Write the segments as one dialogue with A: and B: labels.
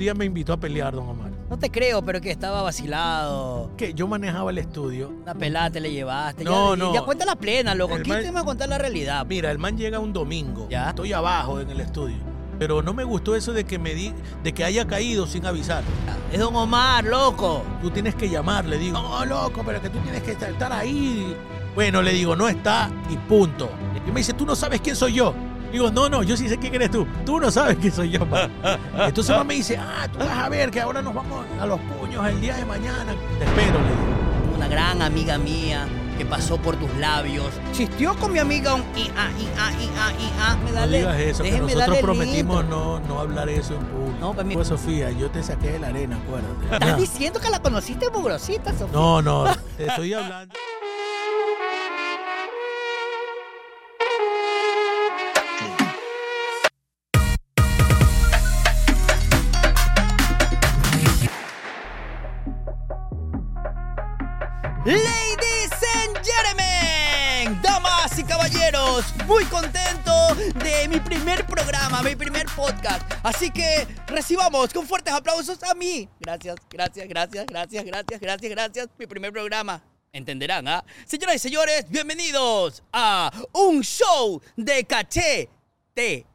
A: día me invitó a pelear, don Omar.
B: No te creo, pero que estaba vacilado.
A: Que yo manejaba el estudio.
B: Una pelada te le llevaste.
A: No,
B: ya,
A: no.
B: Ya cuenta la plena, loco.
A: El
B: ¿Quién
A: man-
B: te va a contar la realidad?
A: Mira, el man llega un domingo.
B: Ya.
A: Estoy abajo en el estudio. Pero no me gustó eso de que me di, de que haya caído sin avisar.
B: Es Don Omar, loco.
A: Tú tienes que llamar, le digo, no, loco, pero que tú tienes que estar ahí. Bueno, le digo, no está y punto. Y me dice, tú no sabes quién soy yo. Digo, no, no, yo sí sé quién eres tú. Tú no sabes quién soy yo. pa". Entonces mamá me dice, ah, tú vas a ver que ahora nos vamos a los puños el día de mañana. Te espero, le digo.
B: Una gran amiga mía que pasó por tus labios. Chistió con mi amiga un i a i a i a i a. Me
A: No
B: dale,
A: digas eso, que nosotros prometimos no, no hablar eso en público.
B: No, pues, mi-
A: Pues, Sofía, yo te saqué de la arena, acuérdate.
B: ¿Estás diciendo que la conociste mugrosita, Sofía?
A: No, no, te estoy hablando.
B: Ladies and gentlemen, damas y caballeros, muy contento de mi primer programa, mi primer podcast. Así que recibamos con fuertes aplausos a mí. Gracias, gracias, gracias, gracias, gracias, gracias, gracias. Mi primer programa. Entenderán, ¿ah? Señoras y señores, bienvenidos a un show de cachete.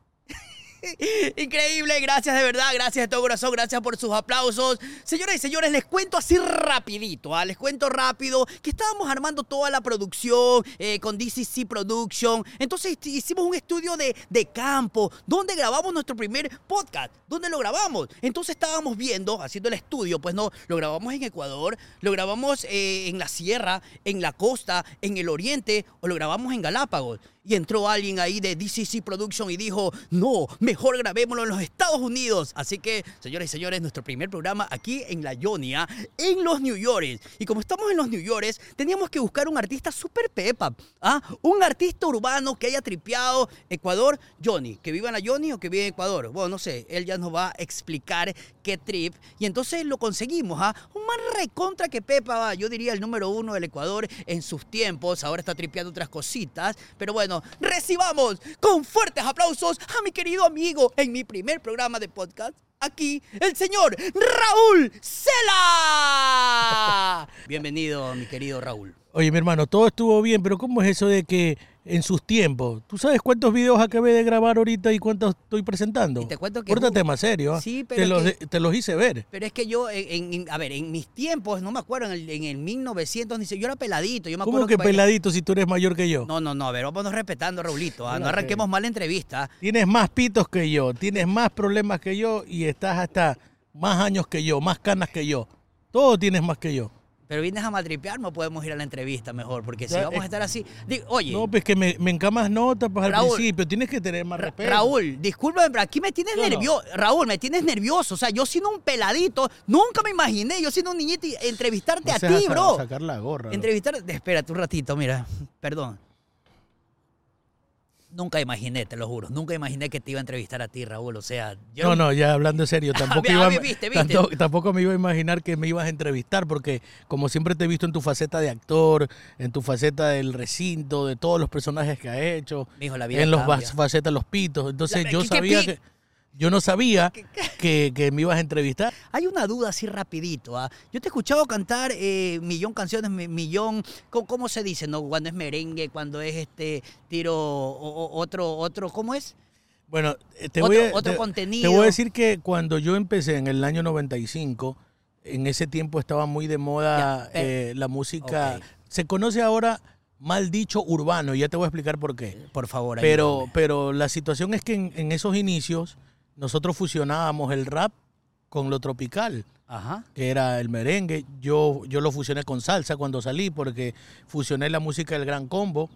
B: Increíble, gracias de verdad, gracias de todo corazón, gracias por sus aplausos. Señoras y señores, les cuento así rapidito, ¿ah? les cuento rápido que estábamos armando toda la producción eh, con DCC Production. Entonces hicimos un estudio de, de campo donde grabamos nuestro primer podcast. ¿Dónde lo grabamos? Entonces estábamos viendo, haciendo el estudio, pues no, lo grabamos en Ecuador, lo grabamos eh, en la sierra, en la costa, en el oriente o lo grabamos en Galápagos. Y entró alguien ahí de DCC Production y dijo, no, mejor grabémoslo en los Estados Unidos. Así que, señores y señores, nuestro primer programa aquí en La Ionia, en los New York. Y como estamos en los New York, teníamos que buscar un artista super pepa. ¿ah? Un artista urbano que haya tripeado Ecuador, Johnny. Que viva en la Johnny o que vive en Ecuador. Bueno, no sé, él ya nos va a explicar qué trip. Y entonces lo conseguimos, ¿ah? Un más recontra que Pepa, yo diría el número uno del Ecuador en sus tiempos. Ahora está tripeando otras cositas. Pero bueno, recibamos con fuertes aplausos a mi querido amigo en mi primer programa de podcast. Aquí, el señor Raúl Cela. Bienvenido, mi querido Raúl.
A: Oye, mi hermano, todo estuvo bien, pero ¿cómo es eso de que en sus tiempos, ¿tú sabes cuántos videos acabé de grabar ahorita y cuántos estoy presentando?
B: Y te cuento que-
A: Pórtate más serio. ¿ah?
B: Sí, pero
A: te, los,
B: que-
A: te los hice ver.
B: Pero es que yo, en, en- a ver, en mis tiempos, no me acuerdo, en el, en el 1900, ni sé, yo era peladito. Yo me
A: ¿Cómo
B: acuerdo
A: que peladito si tú eres mayor que yo?
B: No, no, no, a ver, vámonos respetando, Raulito. ah, No
A: Ok.
B: arranquemos mal la entrevista.
A: Tienes más pitos que yo, tienes más problemas que yo y estás hasta más años que yo, más canas que yo. Todo tienes más que yo.
B: Pero vienes a maltripear, no podemos ir a la entrevista mejor, porque si
A: Ya,
B: vamos a
A: eh,
B: estar así. oye,
A: No, pues que me, me encamas notas pues, al
B: Raúl,
A: principio. Tienes que tener más respeto.
B: Raúl, discúlpame, pero aquí me tienes
A: no.
B: nervioso. Raúl, me tienes nervioso. O sea, yo siendo un peladito, nunca me imaginé, yo siendo un niñito, entrevistarte
A: No
B: a ti, bro.
A: sacar la gorra. bro.
B: Entrevistarte. Espérate un ratito, mira. Perdón. Nunca imaginé, te lo juro. Nunca imaginé que te iba a entrevistar a ti, Raúl. O sea, yo.
A: No, no, ya hablando en serio, tampoco,
B: Ah,
A: iba,
B: viste, viste.
A: tanto- tampoco me iba a imaginar que me ibas a entrevistar, porque como siempre te he visto en tu faceta de actor, en tu faceta del recinto, de todos los personajes que has hecho,
B: Mijo, la vida
A: en los
B: cambia.
A: facetas los pitos. Entonces
B: La-
A: yo
B: ¿qué- qué
A: sabía que yo no sabía que, que me ibas a entrevistar.
B: Hay una duda así rapidito. ¿ah? Yo te he escuchado cantar eh, millón canciones, mi- millón, ¿cómo, cómo se dice? no? Cuando es merengue, cuando es este tiro, o- otro, otro, ¿cómo es?
A: Bueno, eh, te
B: Otro-
A: voy a,
B: otro
A: te-
B: contenido.
A: Te voy a decir que cuando yo empecé en el año 95, en ese tiempo estaba muy de moda
B: Ya, pero-
A: eh, la música. Se conoce ahora mal dicho urbano, y ya te voy a explicar por qué.
B: Por favor,
A: Pero,
B: ayúdame.
A: pero la situación es que en, en esos inicios nosotros fusionábamos el rap con lo tropical,
B: Ajá.
A: que era el merengue. Yo, yo lo fusioné con salsa cuando salí porque fusioné la música del Gran Combo,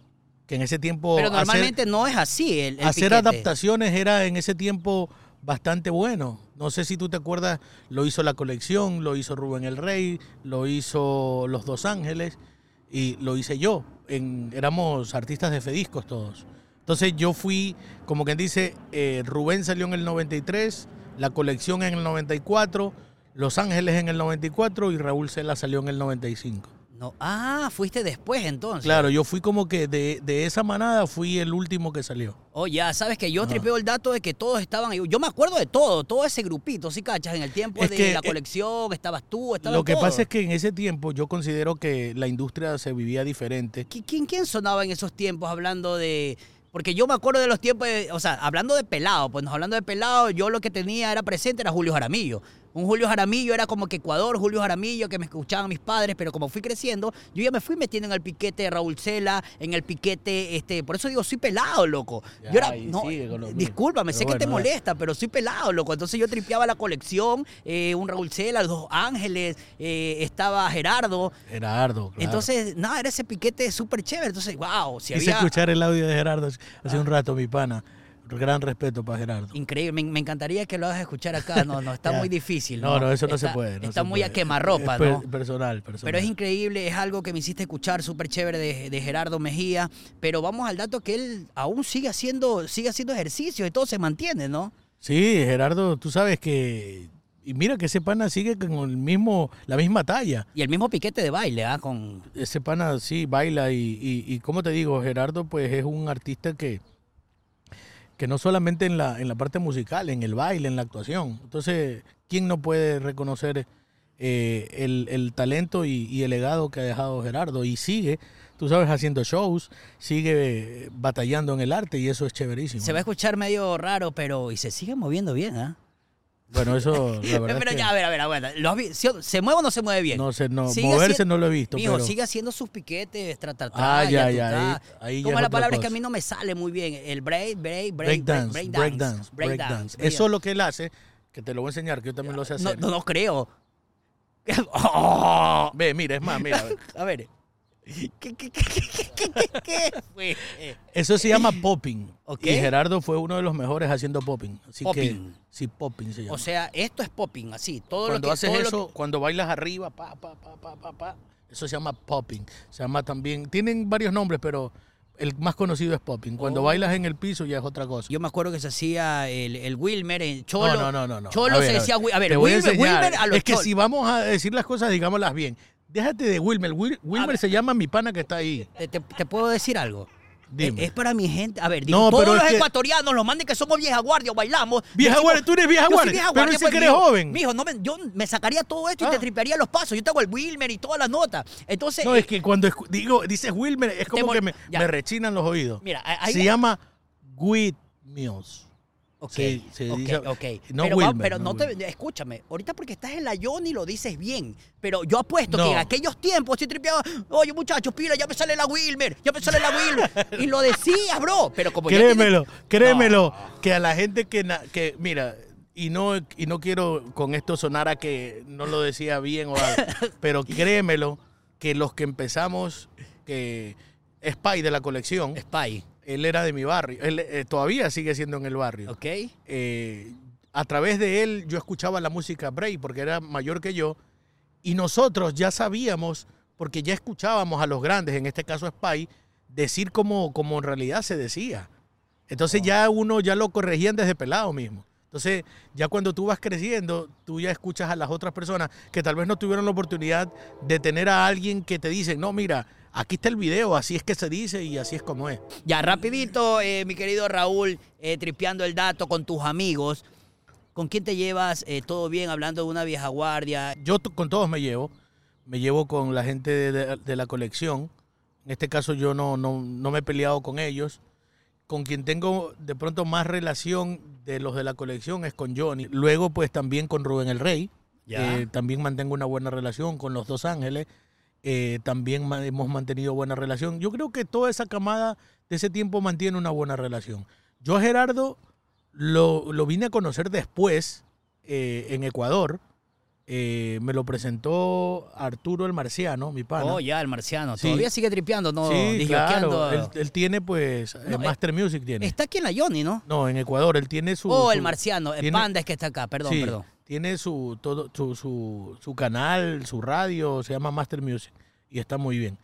A: que en ese tiempo...
B: Pero
A: hacer-
B: normalmente no es así. El, el
A: hacer
B: piquete.
A: adaptaciones era en ese tiempo bastante bueno. No sé si tú te acuerdas, lo hizo La Colección, lo hizo Rubén el Rey, lo hizo Los Dos Ángeles y lo hice yo. En, éramos artistas de Fediscos todos. Entonces yo fui, como quien dice, eh, Rubén salió en el 93, La Colección en el 94, Los Ángeles en el 94 y Raúl Cela salió en el 95.
B: No. Ah, fuiste después entonces.
A: Claro, yo fui como que de, de esa manada fui el último que salió.
B: Oh, ya, sabes que yo
A: Ajá.
B: tripeo el dato de que todos estaban ahí. Yo me acuerdo de todo, todo ese grupito, ¿sí cachas? En el tiempo
A: Es
B: de
A: que,
B: la
A: eh,
B: colección, estabas tú, estabas
A: Lo que pasa es que en ese tiempo yo considero que la industria se vivía diferente.
B: ¿Quién, quién sonaba en esos tiempos hablando de...? Porque yo me acuerdo de los tiempos, de- o sea, hablando de pelado, pues nos hablando de pelado, yo lo que tenía era presente era Julio Jaramillo. Un Julio Jaramillo era como que Ecuador, Julio Jaramillo, que me escuchaban mis padres, pero como fui creciendo, yo ya me fui metiendo en el piquete de Raúl Cela, en el piquete, este, por eso digo, soy pelado, loco.
A: Ya,
B: yo era, no,
A: lo
B: discúlpame, sé que te molesta, pero soy pelado, loco. Entonces yo tripeaba la colección, eh, un Raúl Cela, los dos Ángeles, eh, estaba Gerardo.
A: Gerardo, claro.
B: Entonces, nada, era ese piquete súper chévere. Entonces, wow, si
A: Quise
B: había...
A: escuchar el audio de Gerardo hace- hace un rato, mi pana. Gran respeto para Gerardo.
B: Increíble, me, me encantaría que lo hagas escuchar acá. No, no, está muy difícil.
A: No, no, eso no se puede. no
B: está
A: se
B: muy a quemarropa,
A: Es per-
B: ¿no?
A: Personal, personal.
B: Pero es increíble, es algo que me hiciste escuchar súper chévere de, de Gerardo Mejía. Pero vamos al dato que él aún sigue haciendo, sigue haciendo ejercicio y todo se mantiene, ¿no?
A: Sí, Gerardo, tú sabes que... Y mira que ese pana sigue con el mismo, la misma talla.
B: Y el mismo piquete de baile, ¿ah? Con...
A: Ese pana sí baila y, y, y como te digo, Gerardo pues es un artista que, que no solamente en la, en la parte musical, en el baile, en la actuación. Entonces, ¿quién no puede reconocer eh, el, el talento y, y el legado que ha dejado Gerardo? Y sigue, tú sabes, haciendo shows, sigue eh, batallando en el arte y eso es chéverísimo.
B: Se va a escuchar medio raro, pero... Y se sigue moviendo bien, ¿ah?
A: Bueno, eso, la verdad
B: Pero
A: es que
B: ya, a ver, a ver, aguanta. ¿Lo has vi- ¿Se mueve o no se mueve bien?
A: no sé, no,
B: Sigue
A: moverse no lo he visto,
B: Mijo,
A: pero
B: sigue haciendo sus piquetes, tra, tra,
A: Ah, ya, ahí- ahí
B: Como la palabra es que a mí no me sale muy bien. El break, break, break,
A: breakdance,
B: break, break
A: breakdance.
B: break
A: Eso es lo que él hace, que te lo voy a enseñar, que yo también lo sé hacer.
B: no, no creo. Oh,
A: Ve, mira, es más, mira.
B: a ver. ¿Qué, qué, qué, qué, qué, qué, qué fue?
A: Eso se llama popping.
B: Ok.
A: Y Gerardo fue uno de los mejores haciendo popping. Así
B: Popping.
A: que sí, popping se llama.
B: O sea, esto es popping, así. Todo
A: cuando
B: lo que,
A: haces
B: todo lo
A: eso,
B: que-
A: cuando bailas arriba, pa, pa, pa, pa, pa, pa, eso se llama popping. Se llama también, tienen varios nombres, pero el más conocido es popping. Cuando
B: Oh.
A: bailas en el piso ya es otra cosa.
B: Yo me acuerdo que se hacía el, el Wilmer en Cholo.
A: no, no, no, no, no.
B: Cholo
A: A ver,
B: se
A: a
B: decía,
A: ver,
B: Wi- a ver,
A: a
B: Wilmer,
A: enseñar.
B: Wilmer a los
A: Es que
B: Cholo.
A: si vamos a decir las cosas, digámoslas bien. Déjate de Wilmer. Wil- Wilmer se llama mi pana que está ahí.
B: ¿Te, te- te puedo decir algo?
A: Dime.
B: Es, es para mi gente. A ver, digo,
A: No,
B: todos
A: pero
B: los
A: es que-
B: ecuatorianos, los manden que somos vieja guardia o bailamos.
A: Vieja
B: decimos-
A: guardia, tú eres vieja
B: Yo soy
A: guardia,
B: vieja
A: pero
B: guardia,
A: dice
B: pues,
A: que eres
B: mijo.
A: joven.
B: Mijo, no me- yo me sacaría todo esto y
A: Ah.
B: te tripearía los pasos. Yo tengo el Wilmer y todas las notas. Entonces,
A: No,
B: eh,
A: es que cuando digo, dices Wilmer, es como que me, rechinan los oídos.
B: Mira, ahí-
A: se llama Guid Mills.
B: Ok,
A: Se- se
B: ok,
A: dice-
B: ok.
A: no
B: pero va-
A: Wilmer,
B: pero
A: no
B: no te, escúchame, ahorita porque estás en la Johnny lo dices bien, pero yo apuesto
A: No.
B: que en aquellos tiempos sí tripeaba, oye muchachos, pila, ya me sale la Wilmer, ya me sale la Wilmer, y lo decías, bro, pero como ya
A: Créemelo,
B: tienes-
A: créemelo, que a la gente que, que mira, y no, y no quiero con esto sonar a que no lo decía bien o algo, pero créemelo que los que empezamos, que Spy de la colección,
B: Spy,
A: él era de mi barrio, él eh, todavía sigue siendo en el barrio.
B: ¿ok?
A: eh, a través de él yo escuchaba la música Bray porque era mayor que yo y nosotros ya sabíamos, porque ya escuchábamos a los grandes, en este caso Spy, decir como, como en realidad se decía. Entonces ya uno ya lo corregían desde pelado mismo. Entonces ya cuando tú vas creciendo, tú ya escuchas a las otras personas que tal vez no tuvieron la oportunidad de tener a alguien que te dicen, no, mira, aquí está el video, así es que se dice y así es como es.
B: Ya, rapidito, eh, mi querido Raúl, eh, tripeando el dato con tus amigos. ¿Con quién te llevas? Eh, ¿Todo bien? Hablando de una vieja guardia.
A: Yo con todos me llevo. Me llevo con la gente de, de- de la colección. En este caso yo no, no, no me he peleado con ellos. Con quien tengo de pronto más relación de los de la colección es con Johnny. Luego pues también con Rubén el Rey.
B: Ya.
A: Eh, también mantengo una buena relación con los Dos Ángeles. Eh, también hemos mantenido buena relación. Yo creo que toda esa camada de ese tiempo mantiene una buena relación. Yo a Gerardo lo, lo vine a conocer después eh, en Ecuador. Eh, me lo presentó Arturo el Marciano, mi pana.
B: Oh, ya, el marciano.
A: Sí.
B: Todavía sigue tripeando, ¿no?
A: sí, claro. Él, él tiene pues
B: No, eh,
A: Master Music tiene.
B: Está aquí en la Johnny, ¿no?
A: No, en Ecuador. Él tiene su.
B: oh, el marciano. El
A: tiene-
B: panda es que está acá. Perdón,
A: sí,
B: perdón.
A: Tiene su, todo, su, su, canal, su radio, se llama Master Music y está muy bien.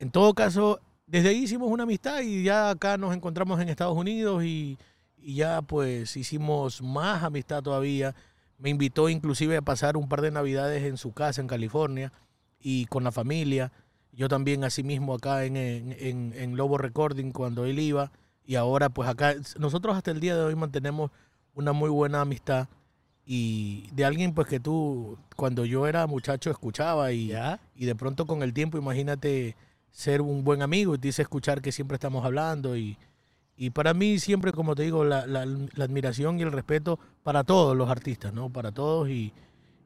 A: En todo caso, desde ahí hicimos una amistad y ya acá nos encontramos en Estados Unidos y, y ya pues hicimos más amistad todavía. Me invitó inclusive a pasar un par de navidades en su casa en California y con la familia. Yo también, asimismo, acá en, en- en Lobo Recording, cuando él iba. Y ahora, pues acá, nosotros hasta el día de hoy mantenemos una muy buena amistad. Y de alguien, pues que tú, cuando yo era muchacho, escuchaba. Y,
B: ¿Ya?
A: y de pronto, con el tiempo, imagínate ser un buen amigo y te dice escuchar que siempre estamos hablando. Y, y para mí, siempre, como te digo, la, la- la admiración y el respeto para todos los artistas, ¿no? Para todos. Y,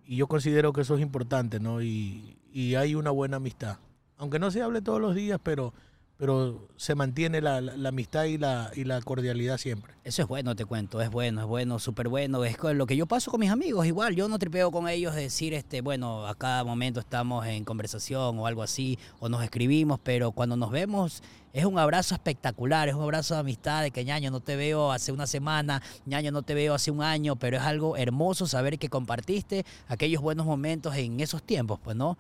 A: y yo considero que eso es importante, ¿no? Y, y hay una buena amistad. Aunque no se hable todos los días, pero, pero se mantiene la, la- la amistad y la, y la cordialidad siempre.
B: Eso es bueno, te cuento, es bueno, es bueno, súper bueno. Es lo que yo paso con mis amigos, igual. Yo no tripeo con ellos de decir, este, bueno, a cada momento estamos en conversación o algo así, o nos escribimos, pero cuando nos vemos es un abrazo espectacular, es un abrazo de amistad, de que ñaño no te veo hace una semana, ñaño no te veo hace un año, pero es algo hermoso saber que compartiste aquellos buenos momentos en esos tiempos, pues, ¿no?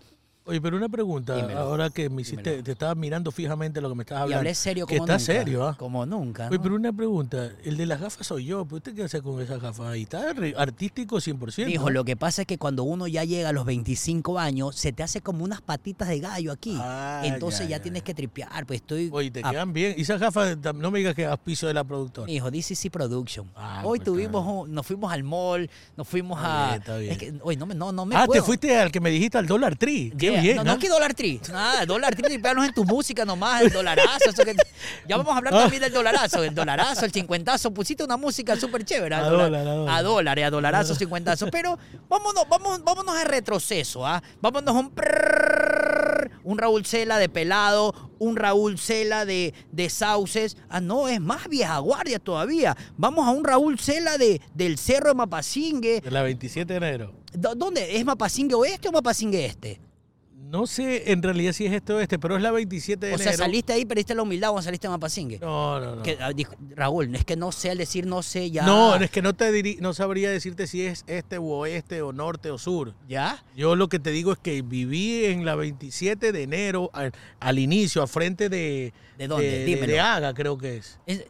A: Oye, pero una pregunta,
B: Dímelo,
A: ahora que me hiciste,
B: dímelo.
A: te estaba mirando fijamente lo que me
B: Y
A: hablando.
B: hablé serio
A: que
B: como
A: está
B: nunca.
A: serio, ¿ah?
B: Como nunca.
A: Oye, pero una pregunta, el de las gafas soy yo, ¿pero usted qué hace con esas gafas ahí? Está artístico 100%.
B: Hijo, lo que pasa es que cuando uno ya llega a los 25 años, se te hace como unas patitas de gallo aquí.
A: Ah,
B: Entonces
A: ya,
B: ya,
A: ya,
B: tienes que tripear, pues estoy...
A: Oye, te
B: a-
A: quedan bien. Y esas gafas, no me digas que a piso de la productora.
B: Hijo, DCC Production.
A: Ah,
B: hoy
A: pues,
B: tuvimos,
A: claro.
B: un- nos fuimos al mall, nos fuimos
A: Está
B: a...
A: bien, está bien.
B: Es que, oye, no me, no, no me
A: ah,
B: puedo.
A: te fuiste al que me dijiste al Dollar Tree. Qué
B: No,
A: ¿ah?
B: no que Dollar Tree. Nada, Dollar Tree, tripearnos en tu música nomás, el dolarazo. eso que- ya vamos a hablar
A: Ah.
B: también del dolarazo, el dolarazo, el cincuentazo. Pusiste una música súper chévere.
A: A dólar, a dólar.
B: A dólar, eh, a dolarazo, cincuentazo. Pero vámonos, vamos, vámonos a retroceso, ¿ah? Vámonos a un un Raúl Cela de pelado, un Raúl Cela de, de sauces. Ah, no, es más vieja guardia todavía. Vamos a un Raúl Cela de, del Cerro de Mapasingue.
A: De la 27 de enero.
B: ¿Dó- ¿Dónde? ¿Es Mapasingue oeste o Mapasingue este?
A: No sé en realidad si es este o este, pero es la 27 de
B: O
A: enero.
B: sea, saliste ahí, perdiste la humildad o saliste de Mapasingue.
A: No, no, no.
B: Que, ah, dijo- Raúl, es que no sé, al decir no sé ya.
A: No, es que no te diri- no sabría decirte si es este o oeste o norte o sur.
B: ¿Ya?
A: Yo lo que te digo es que viví en la 27 de enero al, al inicio, al frente de,
B: ¿De dónde?
A: de,
B: Dímelo.
A: de Haga, creo que es.
B: Es-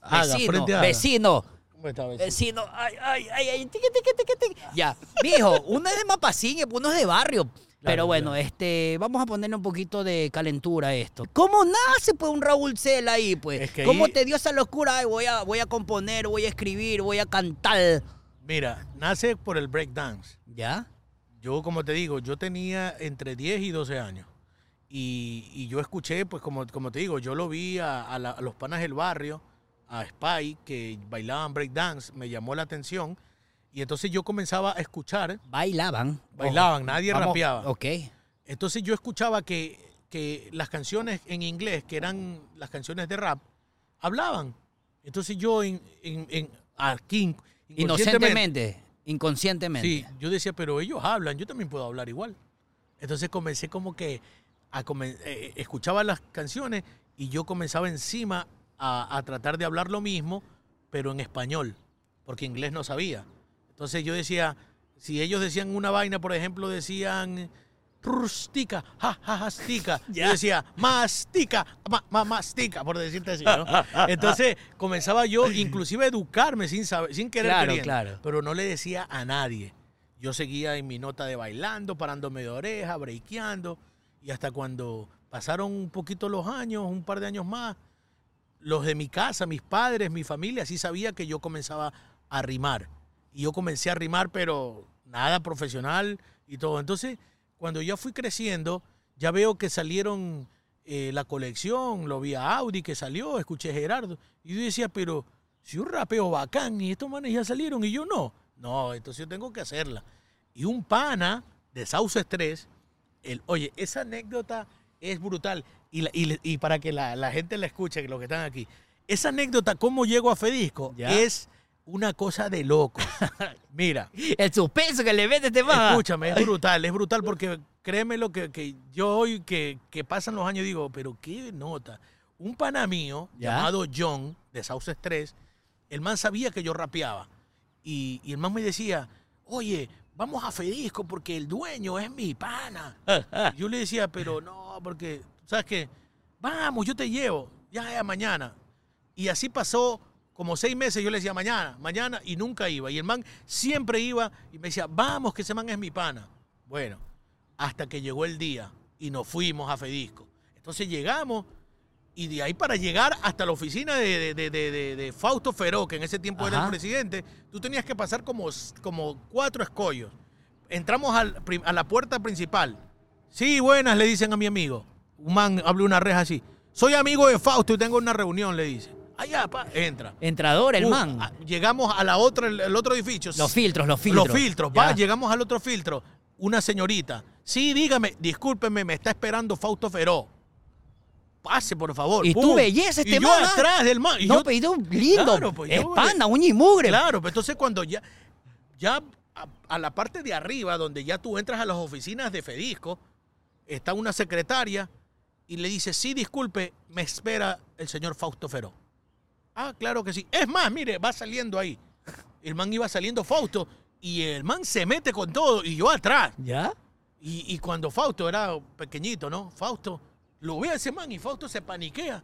A: Haga,
B: vecino,
A: frente a Haga.
B: vecino,
A: ¿Cómo está, vecino?
B: vecino. Ay, ay, ay, ay, tiqui, tiqui, tiqui, tiqui. Ya, viejo, uno es de Mapasingue, uno es de barrio. Pero bueno, este, vamos a ponerle un poquito de calentura a esto. ¿Cómo nace pues un Raúl Cela ahí, pues?
A: Es que
B: ¿Cómo
A: ahí-
B: te dio esa locura? Ay, voy a, voy a componer, voy a escribir, voy a cantar.
A: Mira, nace por el breakdance.
B: ¿Ya?
A: Yo, como te digo, yo tenía entre 10 y 12 años. Y, y yo escuché, pues como, como te digo, yo lo vi a, a la- a los panas del barrio, a Spy, que bailaban breakdance, me llamó la atención. Y entonces yo comenzaba a escuchar,
B: Bailaban.
A: Bailaban,
B: Ojo,
A: nadie
B: vamos-
A: rapeaba.
B: Ok.
A: entonces yo escuchaba que, que las canciones en inglés, que eran las canciones de rap, hablaban. Entonces yo en, en, en- aquí, inconscientemente,
B: Inocentemente, inconscientemente.
A: Sí, yo decía, pero ellos hablan, yo también puedo hablar igual. Entonces comencé como que a comen- eh, escuchaba las canciones y yo comenzaba encima a, a tratar de hablar lo mismo, pero en español, porque inglés no sabía. Entonces yo decía, si ellos decían una vaina, por ejemplo, decían rustica, ja, ja, ja, stica.
B: Ya.
A: Yo decía, mastica, ma, ma, mastica, por decirte así, ¿no? Entonces comenzaba yo inclusive a educarme sin saber, sin querer
B: Claro,
A: queriendo,
B: claro.
A: pero no le decía a nadie. Yo seguía en mi nota de bailando, parándome de oreja, breakeando, y hasta cuando pasaron un poquito los años, un par de años más, los de mi casa, mis padres, mi familia, sí sabía que yo comenzaba a rimar. Y yo comencé a rimar, pero nada profesional y todo. Entonces, cuando ya fui creciendo, ya veo que salieron eh, la colección, lo vi a Audi que salió, escuché a Gerardo. Y yo decía, pero si un rapeo bacán y estos manes ya salieron y yo no. No, entonces yo tengo que hacerla. Y un pana de Sauce 3, el, oye, esa anécdota es brutal. Y, la- y y para que la, la gente la escuche, que los que están aquí, esa anécdota, cómo llego a Fedisco,
B: Ya.
A: es una cosa de loco. Mira,
B: El suspenso que le mete este man.
A: escúchame, es brutal, es brutal porque créeme lo que, que yo hoy que, que pasan los años digo, pero qué nota. Un pana mío
B: Ya.
A: llamado John de Sauce 3, el man sabía que yo rapeaba. Y, y el man me decía, oye, vamos a Fedisco porque el dueño es mi pana. Y yo le decía, pero no, porque, ¿sabes qué? Vamos, yo te llevo, ya, ya, mañana. Y así pasó como seis meses, yo le decía, mañana, mañana, y nunca iba. Y el man siempre iba y me decía, vamos, que ese man es mi pana. Bueno, hasta que llegó el día. y nos fuimos a Fedisco. Entonces llegamos y de ahí para llegar hasta la oficina de, de- de- de- Fausto Feró, que en ese tiempo era el presidente, tú tenías que pasar como, como cuatro escollos. Entramos al a la puerta principal. Sí, buenas, le dicen a mi amigo. Un man abre una reja así. Soy amigo de Fausto y tengo una reunión, le dice. Allá, pa, entra.
B: Entrador, el
A: Uh,
B: man.
A: a- llegamos a la otra, el, el otro edificio.
B: Los filtros, los filtros.
A: Los filtros, va, llegamos al otro filtro. Una señorita. Sí, dígame, discúlpeme, me está esperando Fausto Feró. Pase, por favor.
B: Y tú,
A: Pum.
B: belleza, este
A: y yo
B: man, ah.
A: atrás del man. Y
B: no,
A: yo,
B: pero lindo.
A: Claro, pues,
B: es
A: yo-
B: pana, uña y mugre.
A: Claro, pero entonces cuando ya, ya a, a la parte de arriba, donde ya tú entras a las oficinas de Fedisco, está una secretaria y le dice, sí, disculpe, me espera el señor Fausto Feró. Ah, claro que sí. Es más, mire, va saliendo ahí. El man iba saliendo Fausto y el man se mete con todo y yo atrás.
B: ¿Ya?
A: Y, y cuando Fausto era pequeñito, ¿no? Fausto, lo ve a ese man y Fausto se paniquea.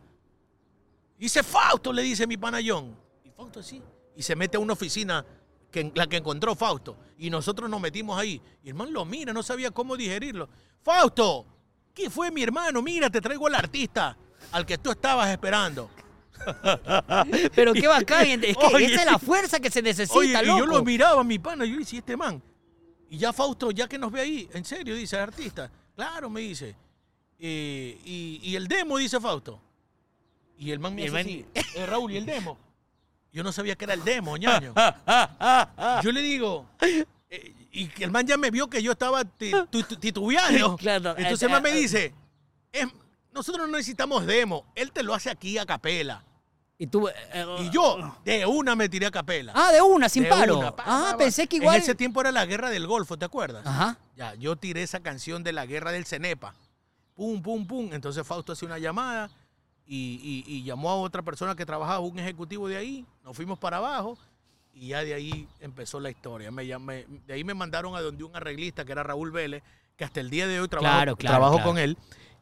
A: Dice, Fausto, le dice mi panayón. Y Fausto así. Y se mete a una oficina, que, la que encontró Fausto. Y nosotros nos metimos ahí. Y el man lo mira, no sabía cómo digerirlo. Fausto, ¿qué fue mi hermano? Mira, te traigo al artista al que tú estabas esperando.
B: Pero qué bacán. Es que
A: Oye,
B: esa es la fuerza que se necesita,
A: Oye, y yo lo miraba, mi pana, yo decía, este man. Y ya Fausto, ya que nos ve ahí, en serio, dice, el artista. Claro, me dice. Eh, y, y el demo, dice Fausto. Y el man me dice así, "Eh, Raúl, ¿y el demo? Yo no sabía que era el demo, ñaño. Yo le digo, eh, y el man ya me vio que yo estaba ti- tu- tu- titubeando.
B: Claro,
A: Entonces
B: eh,
A: el man me
B: eh,
A: dice, "Es- nosotros no necesitamos demo, él te lo hace aquí a capela.
B: Y tú. eh,
A: Y yo de una me tiré a capela.
B: Ah, de una, sin
A: De
B: paro.
A: una, pa,
B: ah,
A: pa, pa.
B: pensé que igual.
A: En ese tiempo era la guerra del Golfo, ¿te acuerdas?
B: Ajá.
A: Ya, yo tiré esa canción de la guerra del Cenepa. Pum, pum, pum. Entonces Fausto hace una llamada y, y- y llamó a otra persona que trabajaba, un ejecutivo de ahí. Nos fuimos para abajo y ya de ahí empezó la historia. Me llamé, de ahí me mandaron a donde un arreglista que era Raúl Vélez, que hasta el día de hoy trabajo,
B: Claro, claro,
A: trabajo
B: claro.
A: con él.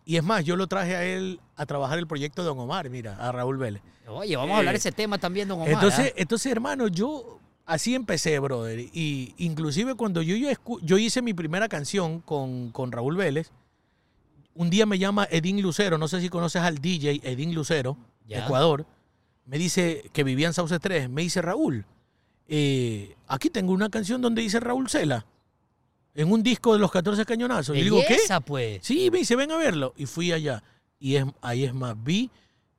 A: Y es más, yo lo traje a él a trabajar el proyecto de Don Omar, mira, a Raúl Vélez.
B: Oye, vamos a hablar
A: Eh,
B: ese tema también, don Omar.
A: Entonces,
B: ¿ah?
A: entonces, hermano, yo así empecé, brother. Y inclusive cuando yo, escu- yo hice mi primera canción con, con Raúl Vélez, un día me llama Edín Lucero, no sé si conoces al DJ Edín Lucero, de. Ecuador, me dice que vivía en Sauce 3, me dice Raúl, eh, aquí tengo una canción donde dice Raúl Cela, en un disco de los 14 cañonazos. Y digo, ¿qué?
B: Pues.
A: Sí, me dice, ven a verlo. Y fui allá. Y es, ahí es más, vi,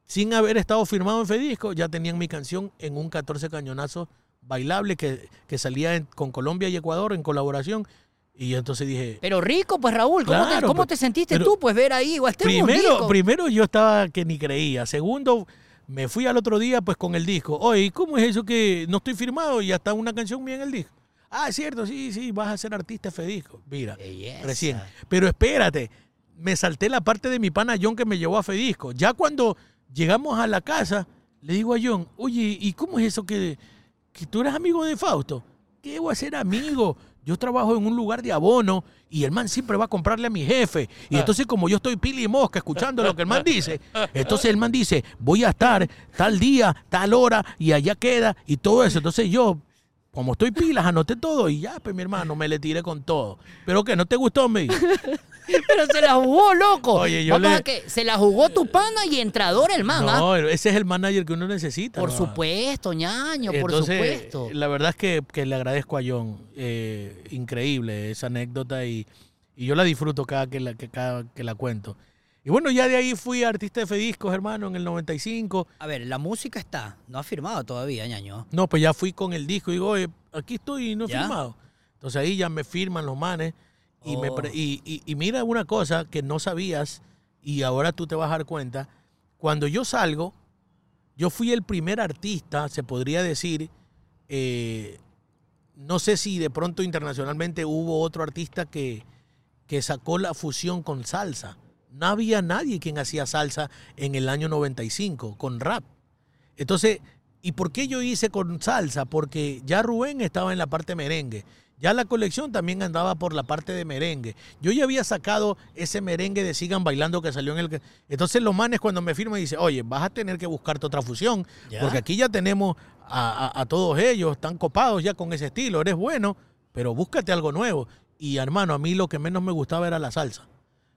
A: sin haber estado firmado en Fedisco, ya tenían mi canción en un 14 cañonazo bailable que, que salía en- con Colombia y Ecuador en colaboración. Y yo entonces dije,
B: Pero rico, pues Raúl, ¿cómo, te, cómo te sentiste tú? Pues ver ahí, o este
A: primero,
B: disco.
A: primero yo estaba que ni creía. Segundo, me fui al otro día pues con el disco. Oye, ¿y ¿cómo es eso que no estoy firmado y ya está una canción mía en el disco? Ah, es cierto, sí, sí, vas a ser artista Fedisco. Mira,
B: Belleza.
A: recién. Pero espérate, me salté la parte de mi pana John que me llevó a Fedisco. Ya cuando llegamos a la casa, le digo a John, oye, ¿y cómo es eso que, que tú eres amigo de Fausto? ¿Qué voy a ser amigo? Yo trabajo en un lugar de abono y el man siempre va a comprarle a mi jefe. Y entonces como yo estoy pili y mosca escuchando lo que el man dice, entonces el man dice, voy a estar tal día, tal hora y allá queda y todo eso. Entonces yo, como estoy pilas, anoté todo y ya, pues mi hermano, me le tiré con todo. ¿Pero qué? ¿No te gustó, dijo?
B: Pero se la jugó, loco.
A: Oye, yo
B: Vamos
A: le-
B: a que se la jugó tu pana y entrador el man, ¿ah?
A: No, ese es el manager que uno necesita.
B: Por
A: ¿no?
B: supuesto, ñaño, por supuesto.
A: La verdad es que, que le agradezco a John. eh, increíble esa anécdota y, y yo la disfruto cada que la, que cada que la cuento. Y bueno, ya de ahí fui artista de Fediscos, hermano, en el 95.
B: A ver, la música está. No ha firmado todavía, ñaño.
A: No, pues ya fui con el disco y digo, oye, aquí estoy y no he
B: ¿Ya?
A: firmado. Entonces ahí ya me firman los manes. Y, me
B: Oh.
A: pre- y, y- y mira una cosa que no sabías y ahora tú te vas a dar cuenta. Cuando yo salgo, yo fui el primer artista, se podría decir, eh, no sé si de pronto internacionalmente hubo otro artista que, que sacó la fusión con salsa. No había nadie quien hacía salsa en el año 95 con rap. Entonces, ¿y por qué yo hice con salsa? Porque ya Rubén estaba en la parte merengue. Ya la colección también andaba por la parte de merengue. Yo ya había sacado ese merengue de Sigan Bailando que salió en el... Entonces los manes cuando me firman dicen, oye, vas a tener que buscarte otra fusión,
B: Ya.
A: porque aquí ya tenemos a, a- a todos ellos, están copados ya con ese estilo, eres bueno, pero búscate algo nuevo. Y hermano, a mí lo que menos me gustaba era la salsa.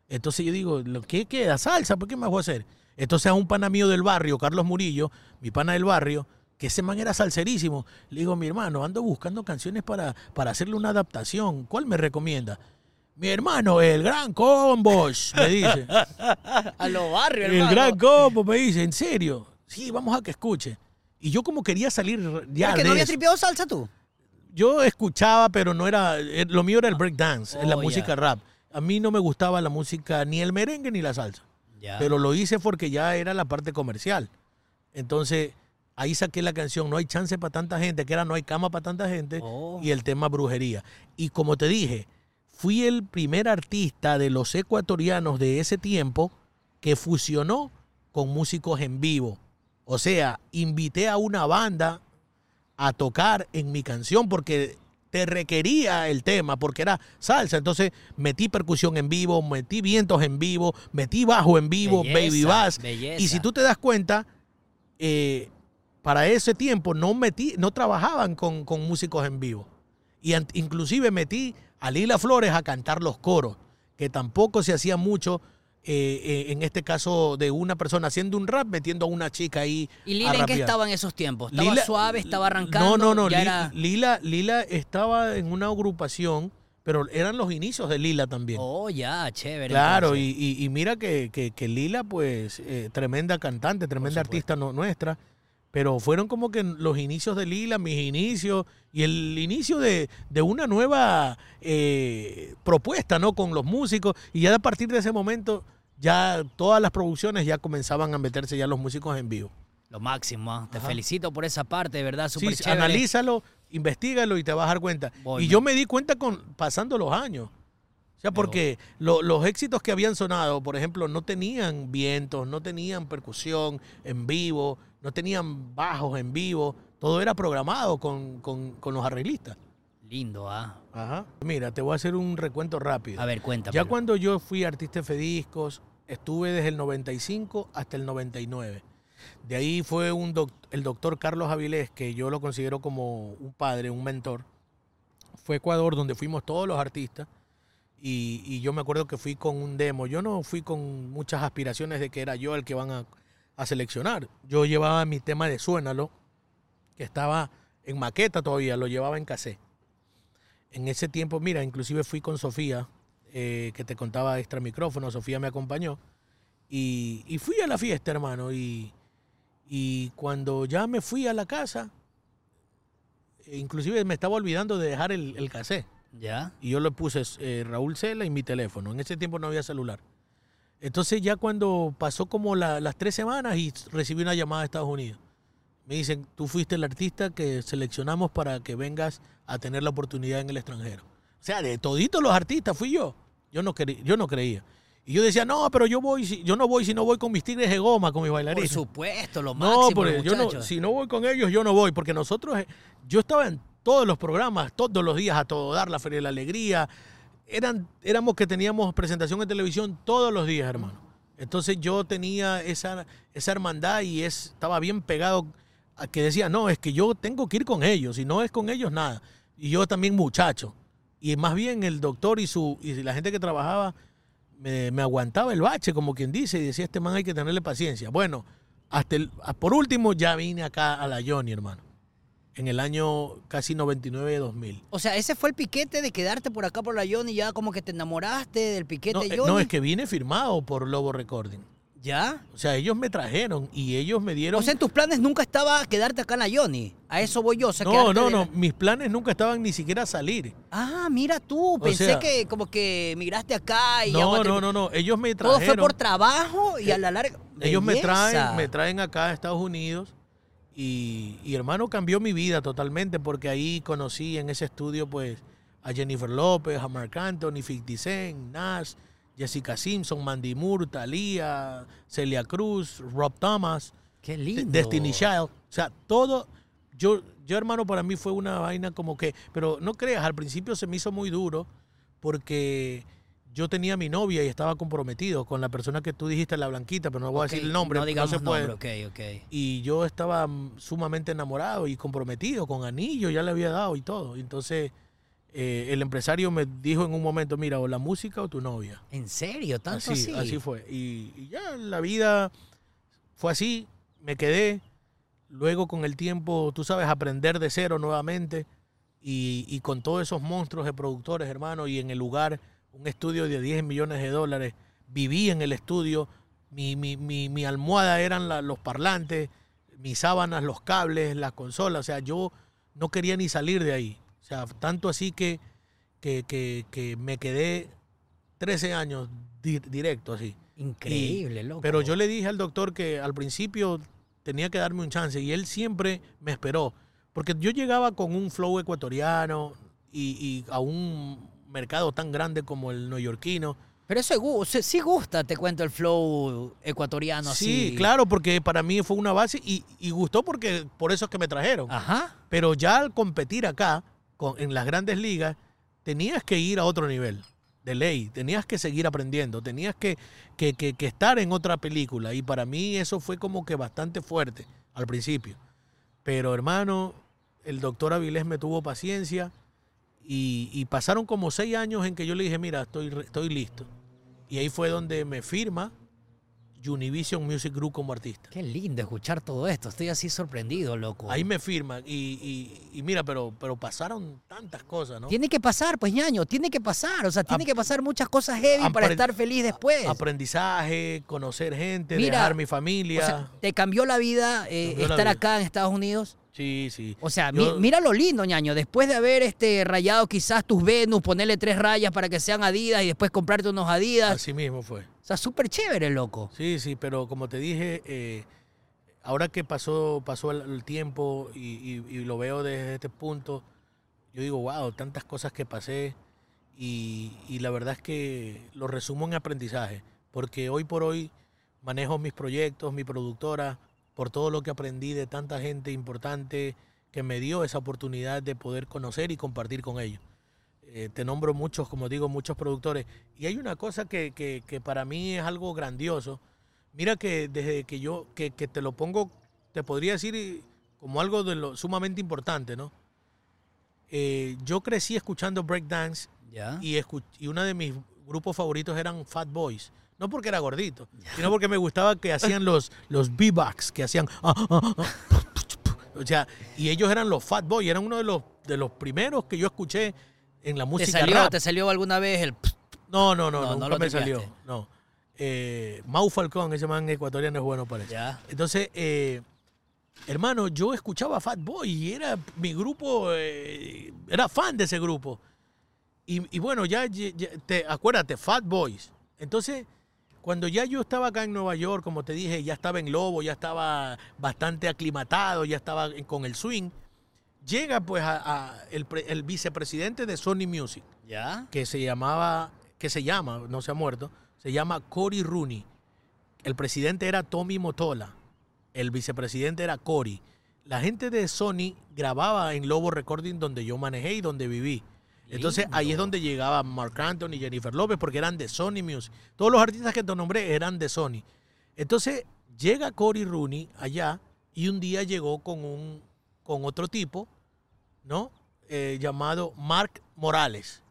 A: Entonces yo digo, ¿lo ¿qué queda? Salsa, ¿por qué más voy a hacer? Entonces a un pana mío del barrio, Carlos Murillo, mi pana del barrio, que ese man era salserísimo, le digo, mi hermano, ando buscando canciones para, para hacerle una adaptación. ¿Cuál me recomienda? Mi hermano, el gran Combos, me dice.
B: A los barrios,
A: el
B: hermano.
A: gran Combos me dice, ¿en serio? Sí, vamos a que escuche. Y yo como quería salir ya
B: ¿Pero que
A: de
B: no habías
A: eso.
B: tripeado salsa tú?
A: Yo escuchaba, pero no era, eh, lo mío era el breakdance,
B: Oh,
A: la música rap. A mí no me gustaba la música, ni el merengue ni la salsa.
B: Ya.
A: Pero lo hice porque ya era la parte comercial. Entonces, ahí saqué la canción No hay chance para tanta gente, que era No hay cama para tanta gente,
B: Oh.
A: y el tema brujería. Y como te dije, fui el primer artista de los ecuatorianos de ese tiempo que fusionó con músicos en vivo. O sea, invité a una banda a tocar en mi canción porque te requería el tema, porque era salsa. Entonces metí percusión en vivo, metí vientos en vivo, metí bajo en vivo,
B: Belleza,
A: baby bass.
B: belleza.
A: Y si tú te das cuenta, eh, para ese tiempo no metí, no trabajaban con, con músicos en vivo. Y an- inclusive metí a Lila Flores a cantar los coros, que tampoco se hacía mucho. Eh, eh, en este caso de una persona haciendo un rap metiendo a una chica ahí
B: ¿Y
A: a
B: Lila en qué estaba en esos tiempos? ¿Estaba
A: Lila-
B: suave? ¿Estaba arrancando?
A: No, no, no.
B: Era...
A: Lila, Lila, estaba en una agrupación, pero eran los inicios de Lila también.
B: Oh, ya, chévere.
A: claro, y, y- y mira que, que- que Lila, pues, eh, tremenda cantante, tremenda artista no- nuestra. Pero fueron como que los inicios de Lila, mis inicios, y el inicio de, de una nueva eh, propuesta, ¿no? Con los músicos. Y ya a partir de ese momento, ya todas las producciones ya comenzaban a meterse ya los músicos en vivo.
B: Lo máximo, ¿ah? te
A: Ajá.
B: felicito por esa parte, de verdad, súper
A: sí,
B: chévere.
A: analízalo, investigalo y te vas a dar cuenta.
B: Voy,
A: y yo me di cuenta con pasando los años. O sea, porque lo- los éxitos que habían sonado, por ejemplo, no tenían vientos, no tenían percusión en vivo, no tenían bajos en vivo. Todo era programado con, con- con los arreglistas.
B: Lindo, ¿ah?
A: Ajá. Mira, te voy a hacer un recuento rápido.
B: A ver, cuéntame.
A: Ya cuando yo fui artista de Fediscos, estuve desde el 95 hasta el 99. De ahí fue un doc- el doctor Carlos Avilés, que yo lo considero como un padre, un mentor. Fue Ecuador, donde fuimos todos los artistas. Y, y yo me acuerdo que fui con un demo. Yo no fui con muchas aspiraciones de que era yo el que van a, a seleccionar. Yo llevaba mi tema de Suénalo, que estaba en maqueta todavía, lo llevaba en cassette. En ese tiempo, mira, inclusive fui con Sofía, eh, que te contaba extra micrófono, Sofía me acompañó. Y, y fui a la fiesta, hermano. Y, y cuando ya me fui a la casa, inclusive me estaba olvidando de dejar el, el cassette.
B: ¿Ya?
A: Y yo le puse eh, Raúl Cela y mi teléfono. En ese tiempo no había celular. Entonces ya cuando pasó como la- las tres semanas y recibí una llamada de Estados Unidos. Me dicen, tú fuiste el artista que seleccionamos para que vengas a tener la oportunidad en el extranjero. O sea, de toditos los artistas fui yo. Yo no, yo no creía. Y yo decía, no, pero yo voy, si- yo no voy si no voy con mis tigres de goma, con mis
B: Por
A: bailarines.
B: supuesto, lo
A: No,
B: máximo,
A: porque yo no, si no voy con ellos, yo no voy, porque nosotros, eh, yo estaba en todos los programas, todos los días a todo dar, la Feria de la Alegría, eran, éramos que teníamos presentación en televisión todos los días, hermano. Entonces yo tenía esa, esa hermandad y es, estaba bien pegado que decía, no, es que yo tengo que ir con ellos, si no es con ellos, nada. Y yo también muchacho. Y más bien el doctor y, su, y la gente que trabajaba me, me aguantaba el bache, como quien dice, y decía, este man hay que tenerle paciencia. Bueno, hasta el, por último ya vine acá a la Johnny, hermano. En el año casi 99 de 2000.
B: O sea, ese fue el piquete de quedarte por acá por la Johnny, ya como que te enamoraste del piquete
A: No, eh,
B: Johnny.
A: no, es que vine firmado por Lobo Recording.
B: ¿Ya?
A: O sea, ellos me trajeron y ellos me dieron...
B: O sea, en tus planes nunca estaba quedarte acá en la Johnny. A eso voy yo. O sea,
A: no, no,
B: de
A: no, mis planes nunca estaban ni siquiera salir.
B: Ah, mira tú. Pensé
A: sea-
B: que como que migraste acá y
A: No, no, no, no, ellos me
B: Todo
A: trajeron...
B: fue por trabajo y a la larga.
A: Ellos me traen, me traen acá a Estados Unidos y, y, hermano cambió mi vida totalmente porque ahí conocí en ese estudio pues a Jennifer López, a Marc Anthony, 50 Cent, Nas, Jessica Simpson, Mandy Moore, Thalía, Celia Cruz, Rob Thomas,
B: Qué lindo.
A: Destiny Child, o sea, todo yo yo hermano para mí fue una vaina como que, pero no creas, al principio se me hizo muy duro porque yo tenía mi novia y estaba comprometido con la persona que tú dijiste, la blanquita, pero no voy a decir el nombre,
B: No
A: no
B: digamos
A: se puede.
B: nombre, ok, ok.
A: Y yo estaba sumamente enamorado y comprometido con anillo, ya le había dado y todo. Entonces, eh, el empresario me dijo en un momento, mira, o la música o tu novia.
B: ¿En serio? ¿Tanto
A: así,
B: así?
A: así fue. Y, y ya la vida fue así, me quedé. Luego con el tiempo, tú sabes, aprender de cero nuevamente. Y, y con todos esos monstruos de productores, hermano, y en el lugar, un estudio de 10 millones de dólares. Viví en el estudio, mi, mi, mi, mi almohada eran la- los parlantes, mis sábanas, los cables, las consolas. O sea, yo no quería ni salir de ahí. O sea, tanto así que, que, que, que me quedé 13 años di- directo así.
B: Increíble, loco.
A: Pero yo le dije al doctor que al principio tenía que darme un chance y él siempre me esperó. Porque yo llegaba con un flow ecuatoriano y, y a un mercado tan grande como el neoyorquino.
B: Pero eso o sea, sí gusta, te cuento, el flow ecuatoriano así.
A: Sí, claro, porque para mí fue una base y, y gustó porque por eso es que me trajeron.
B: Ajá.
A: Pero ya al competir acá, en las grandes ligas, tenías que ir a otro nivel de ley, tenías que seguir aprendiendo, tenías que, que, que- que estar en otra película. Y para mí eso fue como que bastante fuerte al principio. Pero hermano, el doctor Avilés me tuvo paciencia y, y pasaron como seis años en que yo le dije, mira, estoy, estoy listo. Y ahí fue donde me firma Univision Music Group como artista.
B: Qué lindo escuchar todo esto. Estoy así sorprendido, loco.
A: Ahí me firman y, y- y mira, pero, pero pasaron tantas cosas, ¿no?
B: Tiene que pasar, pues ñaño, tiene que pasar. O sea, tiene
A: Ap-
B: que pasar muchas cosas heavy para estar feliz después.
A: Aprendizaje, conocer gente,
B: Mira,
A: dejar mi
B: O
A: familia.
B: sea, te cambió la vida eh,
A: Cambió la
B: estar
A: vida.
B: acá en Estados Unidos.
A: Sí, sí.
B: O sea,
A: Yo-
B: mi- mira lo lindo, ñaño. Después de haber este rayado quizás tus Venus, ponerle tres rayas para que sean Adidas y después comprarte unos Adidas.
A: Así mismo fue.
B: O sea, súper chévere, loco.
A: Sí, sí, pero como te dije, eh, ahora que pasó, pasó el, el tiempo y, y- y lo veo desde este punto, yo digo, wow, tantas cosas que pasé y, y la verdad es que lo resumo en aprendizaje, porque hoy por hoy manejo mis proyectos, mi productora, por todo lo que aprendí de tanta gente importante que me dio esa oportunidad de poder conocer y compartir con ellos. Eh, te nombro muchos, como digo, muchos productores. Y hay una cosa que, que- que para mí es algo grandioso. Mira que desde que yo, que, que te lo pongo, te podría decir eh, como algo de lo sumamente importante, ¿no? Eh, yo crecí escuchando breakdance
B: Ya.
A: y, escu- y uno de mis grupos favoritos eran Fat Boys. No porque era gordito, sino porque me gustaba que hacían los, los beatbox, que hacían... ah, ah, ah, o sea, y ellos eran los Fat Boys, eran uno de los, de los primeros que yo escuché en la
B: ¿Te
A: música
B: salió,
A: rap.
B: ¿Te salió alguna vez el...
A: No, no, no,
B: No, no
A: nunca
B: lo
A: me salió. No. Eh, Mau Falcón, ese man ecuatoriano es bueno para eso.
B: Ya.
A: Entonces, eh, hermano, yo escuchaba Fat Boy y era mi grupo, eh, era fan de ese grupo. Y, y bueno, ya, ya- te, acuérdate, Fat Boys. Entonces, cuando ya yo estaba acá en Nueva York, como te dije, ya estaba en Lobo, ya estaba bastante aclimatado, ya estaba con el swing, llega pues a, a el, pre- el vicepresidente de Sony Music
B: Ya.
A: que se llamaba, que se llama, no se ha muerto, se llama Cory Rooney. El presidente era Tommy Motola. El vicepresidente era Cory. La gente de Sony grababa en Lobo Recording donde yo manejé y donde viví. Entonces ahí es donde llegaba Mark Anthony y Jennifer López porque eran de Sony Music. Todos los artistas que te nombré eran de Sony. Entonces llega Cory Rooney allá y un día llegó con un con otro tipo, ¿no? Eh, llamado Mark Morales.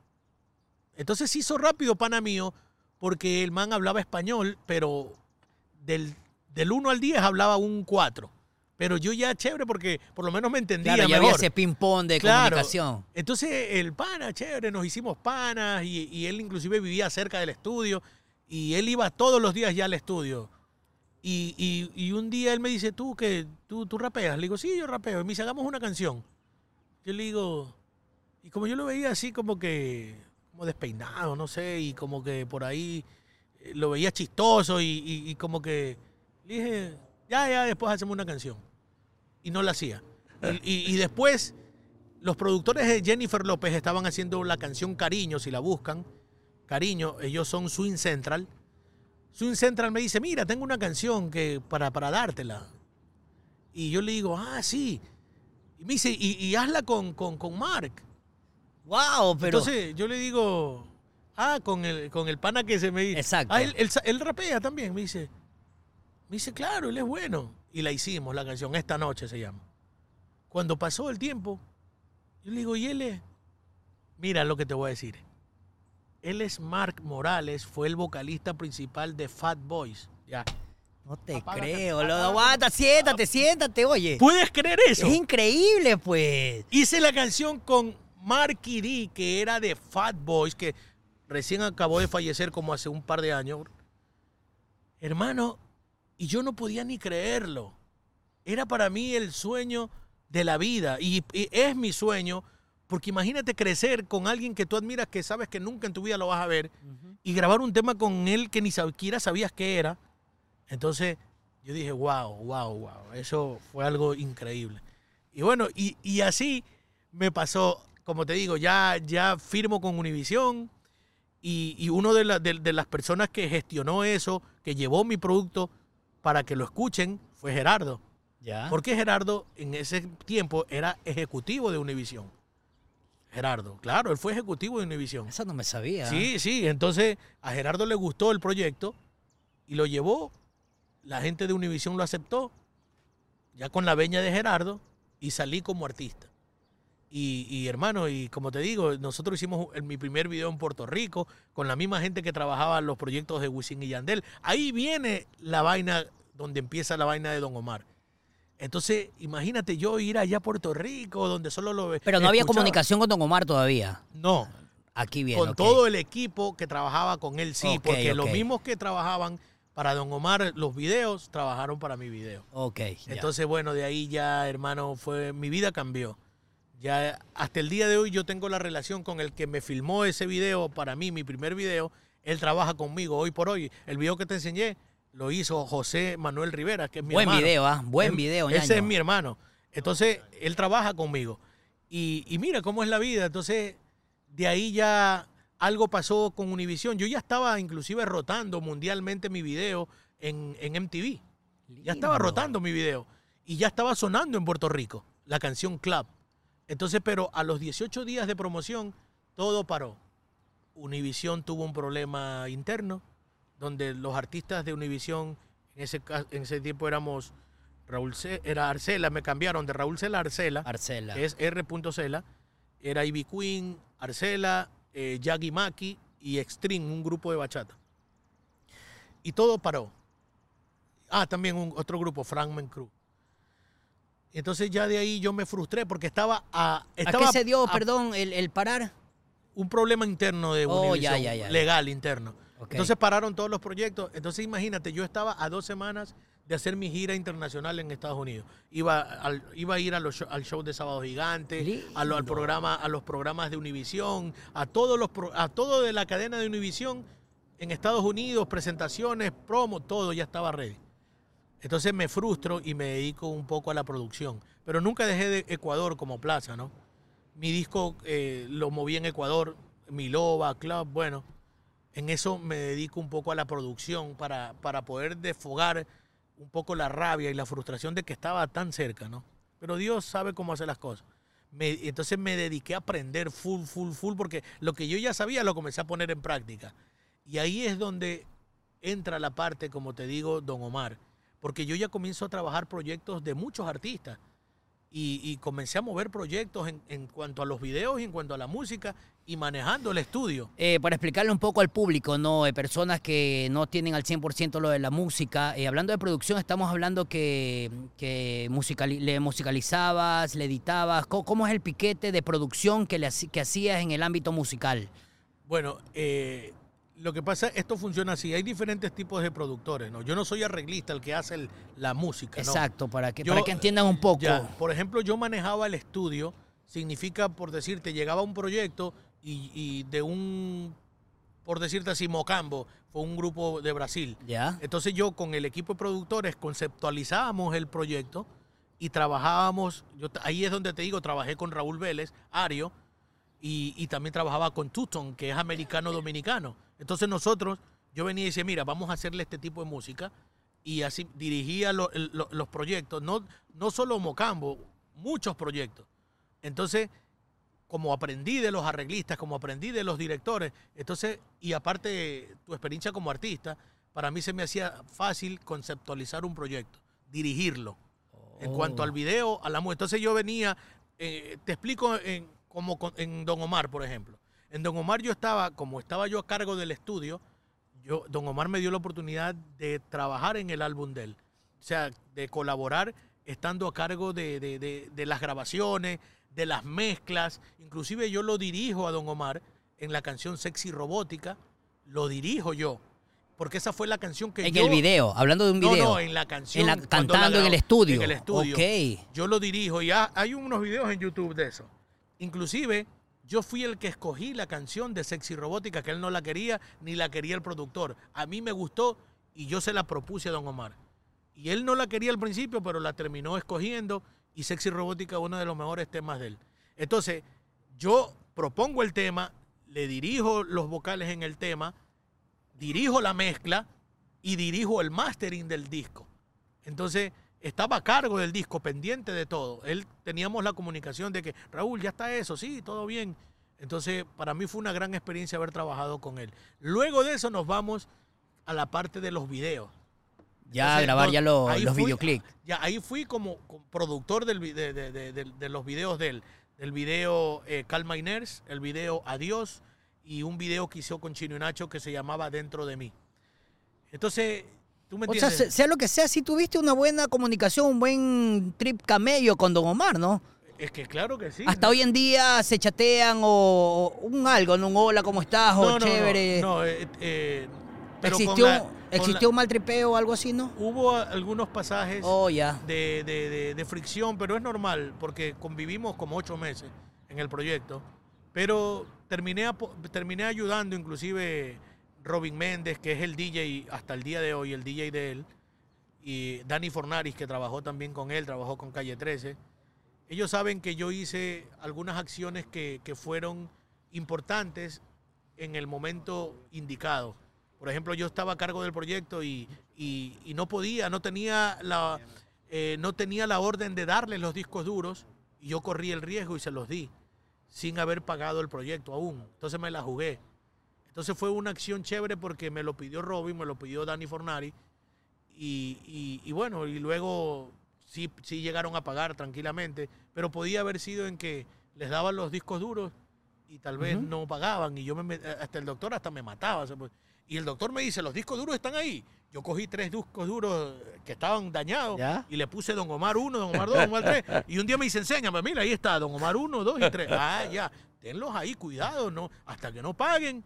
A: Entonces se hizo rápido, pana mío, porque el man hablaba español, pero del, del 1 al 10 hablaba un 4. Pero yo ya chévere porque por lo menos me entendía
B: Claro, ya había
A: mejor.
B: ese ping-pong de
A: Claro.
B: comunicación.
A: Entonces el pana, chévere, nos hicimos panas y, y él inclusive vivía cerca del estudio y él iba todos los días ya al estudio. Y, y- y un día él me dice, tú que tú, tú rapeas. Le digo, sí, yo rapeo. Y me dice, hagamos una canción. Yo le digo, y como yo lo veía así como que, como despeinado, no sé, y como que por ahí eh, lo veía chistoso y- y como que le dije, ya, ya, después hacemos una canción. Y no la hacía. Y, y- y después los productores de Jennifer López estaban haciendo la canción Cariño, si la buscan. Cariño, ellos son Swing Central. Swing Central me dice, mira, tengo una canción que para, para dártela. Y yo le digo, ah, sí. Y me dice, y, y hazla con, con, con Mark.
B: Wow, pero...
A: Entonces yo le digo, ah, con el, con el pana que se me dice.
B: Exacto.
A: Ah, él, él rapea también, me dice. Me dice, claro, él es bueno. Y la hicimos, la canción, esta noche se llama. Cuando pasó el tiempo, yo le digo, ¿y él es? Mira lo que te voy a decir. Él es Mark Morales, fue el vocalista principal de Fat Boys. Ya.
B: No te
A: Apágate,
B: creo, lo aguanta, siéntate, siéntate, oye.
A: ¿Puedes creer eso?
B: Es increíble, pues.
A: Hice la canción con Marky D, que era de Fat Boys, que recién acabó de fallecer como hace un par de años. Hermano, y yo no podía ni creerlo. Era para mí el sueño de la vida. Y, y es mi sueño, porque imagínate crecer con alguien que tú admiras, que sabes que nunca en tu vida lo vas a ver, y grabar un tema con él que ni siquiera sabías qué era. Entonces yo dije, wow, wow, wow. Eso fue algo increíble. Y bueno, y, y así me pasó, como te digo, ya, ya firmo con Univision y, y uno de, la- de- de las personas que gestionó eso, que llevó mi producto para que lo escuchen, fue Gerardo.
B: Ya.
A: Porque Gerardo en ese tiempo era ejecutivo de Univision. Gerardo, claro, él fue ejecutivo de Univision.
B: Eso no me sabía.
A: Sí, sí, entonces a Gerardo le gustó el proyecto y lo llevó. La gente de Univision lo aceptó, ya con la veña de Gerardo, y salí como artista. Y, y, hermano, y como te digo, nosotros hicimos el- mi primer video en Puerto Rico con la misma gente que trabajaba en los proyectos de Wisin y Yandel. Ahí viene la vaina donde empieza la vaina de Don Omar. Entonces, imagínate yo ir allá a Puerto Rico, donde solo lo
B: Pero no había comunicación con Don Omar todavía.
A: No,
B: Aquí viene.
A: con todo el equipo que trabajaba con él, sí, porque los mismos que trabajaban para Don Omar los videos, trabajaron para mi video.
B: Ok. ya.
A: Entonces, bueno, de ahí ya, hermano, fue mi vida cambió. Ya hasta el día de hoy yo tengo la relación con el que me filmó ese video, para mí, mi primer video, él trabaja conmigo hoy por hoy. El video que te enseñé lo hizo José Manuel Rivera, que es mi
B: Buen
A: hermano.
B: video, ¿ah? Buen
A: Em-
B: video,
A: Ese es mi hermano. Entonces, él trabaja conmigo. Y, y mira cómo es la vida. Entonces, de ahí ya algo pasó con Univision. Yo ya estaba inclusive rotando mundialmente mi video en, en MTV. Ya estaba rotando mi video. Y ya estaba sonando en Puerto Rico, la canción Club. Entonces, pero a los 18 días de promoción, todo paró. Univision tuvo un problema interno, donde los artistas de Univision, en ese, ca- en ese tiempo éramos Raúl Ce- era Arcela, me cambiaron de Raúl Cela a Arcela,
B: Arcela.
A: que es R. Cela, era Ivy Queen, Arcela, eh, Yagi Maki y Extreme, un grupo de bachata. Y todo paró. Ah, también un, otro grupo, Fragment Crew. Entonces ya de ahí yo me frustré porque estaba a...
B: ¿A
A: Estaba
B: qué se dio,
A: a-
B: perdón, el, el parar?
A: un problema interno de
B: Oh,
A: Univision,
B: ya, ya, ya.
A: legal interno. Entonces pararon todos los proyectos. Entonces imagínate, yo estaba a dos semanas de hacer mi gira internacional en Estados Unidos. Iba, al- iba a ir a los show- al show de Sábado Gigante, a, lo- al programa, a los programas de Univision, a todos los a todo de la cadena de Univision en Estados Unidos, presentaciones, promo, todo ya estaba ready. Entonces me frustro y me dedico un poco a la producción. Pero nunca dejé de Ecuador como plaza, ¿no? Mi disco eh, lo moví en Ecuador, mi Loba, Club, bueno. En eso me dedico un poco a la producción para, para poder desfogar un poco la rabia y la frustración de que estaba tan cerca, ¿no? Pero Dios sabe cómo hacer las cosas. Me- entonces me dediqué a aprender full, full, full, porque lo que yo ya sabía lo comencé a poner en práctica. Y ahí es donde entra la parte, como te digo, Don Omar. Porque yo ya comienzo a trabajar proyectos de muchos artistas. Y, y comencé a mover proyectos en, en cuanto a los videos y en cuanto a la música y manejando el estudio.
B: Eh, para explicarle un poco al público, ¿no? Eh, personas que no tienen al 100% lo de la música. Eh, hablando de producción, estamos hablando que, que musicali- le musicalizabas, le editabas. ¿Cómo, cómo es el piquete de producción que, le, que hacías en el ámbito musical?
A: Bueno, eh, lo que pasa, esto funciona así. Hay diferentes tipos de productores, ¿no? Yo no soy arreglista, el que hace el- la música, ¿no?
B: Exacto, para que,
A: Yo,
B: para que entiendan un poco.
A: Ya, por ejemplo, yo manejaba el estudio. Significa, por decirte, llegaba un proyecto y, y de un, por decirte así, Mocambo, fue un grupo de Brasil.
B: ¿Ya?
A: Entonces yo con el equipo de productores conceptualizábamos el proyecto y trabajábamos, yo, ahí es donde te digo, trabajé con Raúl Vélez, Ario, y, y también trabajaba con Tuton, que es americano-dominicano. Entonces nosotros, yo venía y decía, mira, vamos a hacerle este tipo de música, y así dirigía lo- el- lo- los proyectos, no, no solo Mocambo, muchos proyectos. Entonces, como aprendí de los arreglistas, como aprendí de los directores, entonces, y aparte tu experiencia como artista, para mí se me hacía fácil conceptualizar un proyecto, dirigirlo. En
B: Oh.
A: cuanto al video, a la música. Entonces yo venía, eh, te explico en como con- en Don Omar, por ejemplo. En Don Omar yo estaba, como estaba yo a cargo del estudio, yo, Don Omar me dio la oportunidad de trabajar en el álbum de él. O sea, de colaborar estando a cargo de, de- de- de las grabaciones, de las mezclas. Inclusive yo lo dirijo a Don Omar en la canción Sexy Robótica. Lo dirijo yo. Porque esa fue la canción que
B: En
A: yo...
B: el video, hablando de un
A: No,
B: video.
A: no, en la canción.
B: En la- cantando en el estudio.
A: En el estudio.
B: Ok.
A: Yo lo dirijo y ha- hay unos videos en YouTube de eso. Inclusive, yo fui el que escogí la canción de Sexy Robótica, que él no la quería, ni la quería el productor. A mí me gustó y yo se la propuse a Don Omar. Y él no la quería al principio, pero la terminó escogiendo y Sexy Robótica uno de los mejores temas de él. Entonces, yo propongo el tema, le dirijo los vocales en el tema, dirijo la mezcla y dirijo el mastering del disco. Entonces, estaba a cargo del disco, pendiente de todo. Él teníamos la comunicación de que, Raúl, ya está eso, sí, todo bien. Entonces, para mí fue una gran experiencia haber trabajado con él. Luego de eso nos vamos a la parte de los videos.
B: Ya
A: Entonces,
B: grabar
A: no,
B: ya los videoclips.
A: Ya ahí fui como, como productor del, de, de- de- de- de los videos del, del video eh, Calma Iners, el video Adiós y un video que hizo con Chino y Nacho que se llamaba Dentro de mí. Entonces, tú me
B: O sea, sea lo que sea, si tuviste una buena comunicación, un buen trip camello con Don Omar, ¿no?
A: es que claro que sí.
B: Hasta hoy en día se chatean o, o un algo, ¿no? Un hola, ¿cómo estás? O
A: No, no, no,
B: chévere.
A: No, eh, eh, pero con
B: ¿Existió,
A: la-
B: existió
A: la-
B: un mal tripeo o algo así, no?
A: hubo algunos pasajes
B: Oh, ya.
A: de, de- de- de fricción, pero es normal porque convivimos como ocho meses en el proyecto. Pero terminé, terminé ayudando inclusive Robin Méndez, que es el DJ hasta el día de hoy, el DJ de él, y Dani Fornaris, que trabajó también con él, trabajó con Calle 13. Ellos saben que yo hice algunas acciones que, que fueron importantes en el momento indicado. Por ejemplo, yo estaba a cargo del proyecto y, y- no podía, no tenía, la, eh, no tenía la orden de darles los discos duros y yo corrí el riesgo y se los di sin haber pagado el proyecto aún. Entonces me la jugué. Entonces fue una acción chévere porque me lo pidió Robin, me lo pidió Dani Fornari y, y- y bueno, y luego sí, sí llegaron a pagar tranquilamente, pero podía haber sido en que les daban los discos duros y tal vez no pagaban y yo me hasta el doctor hasta me mataba. pues, y el doctor me dice, los discos duros están ahí. Yo cogí tres discos duros que estaban dañados
B: ¿Ya?
A: y le puse Don Omar 1, Don Omar 2, Don Omar 3. Y un día me dice, enséñame, mira, ahí está, Don Omar 1, 2 y 3. Ah, ya, tenlos ahí, cuidado, no, hasta que no paguen,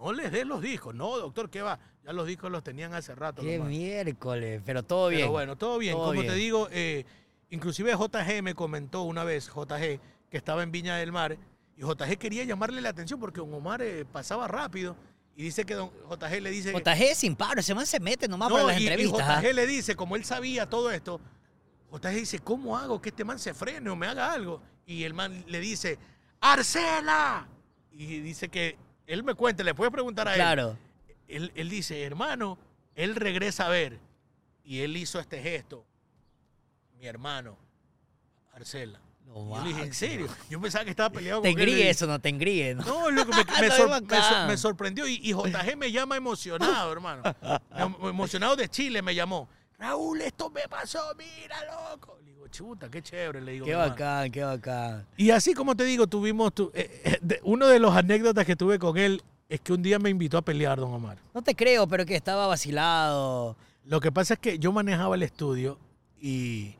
A: no les des los discos. No, doctor, ¿qué va? Ya los discos los tenían hace rato.
B: Qué
A: nomás.
B: miércoles, pero todo bien.
A: Pero bueno, todo bien.
B: Todo
A: Como
B: bien.
A: te digo, eh, inclusive JG me comentó una vez, JG, que estaba en Viña del Mar, y JG quería llamarle la atención porque Don Omar eh, pasaba rápido. Y dice que don JG le dice...
B: JG sin paro, ese man se mete nomás
A: No,
B: para las
A: y-
B: entrevistas. ¿ah?
A: JG le dice, como él sabía todo esto, JG dice, ¿cómo hago que este man se frene o me haga algo? Y el man le dice, ¡Arcela! Y dice que, él me cuenta, le puedes preguntar a él.
B: Claro.
A: Él, él dice, hermano, él regresa a ver. Y él hizo este gesto. Mi hermano, Arcela.
B: No,
A: Y yo le dije, ¿en serio? Yo pensaba que estaba peleado
B: Te
A: con él. Le
B: engríe eso, no te engríe, ¿no?
A: no, loco, me, me sor- me sor-
B: bacán.
A: me sorprendió. Y, y JG me llama emocionado, hermano. Em- emocionado de Chile me llamó. Raúl, esto me pasó, mira, loco. Le digo, chuta, qué chévere, le digo.
B: Qué bacán, qué bacán.
A: Y así como te digo, tuvimos, tu- eh, eh, de- uno de los anécdotas que tuve con él es que un día me invitó a pelear, don Omar.
B: No te creo, pero que estaba vacilado.
A: Lo que pasa es que yo manejaba el estudio y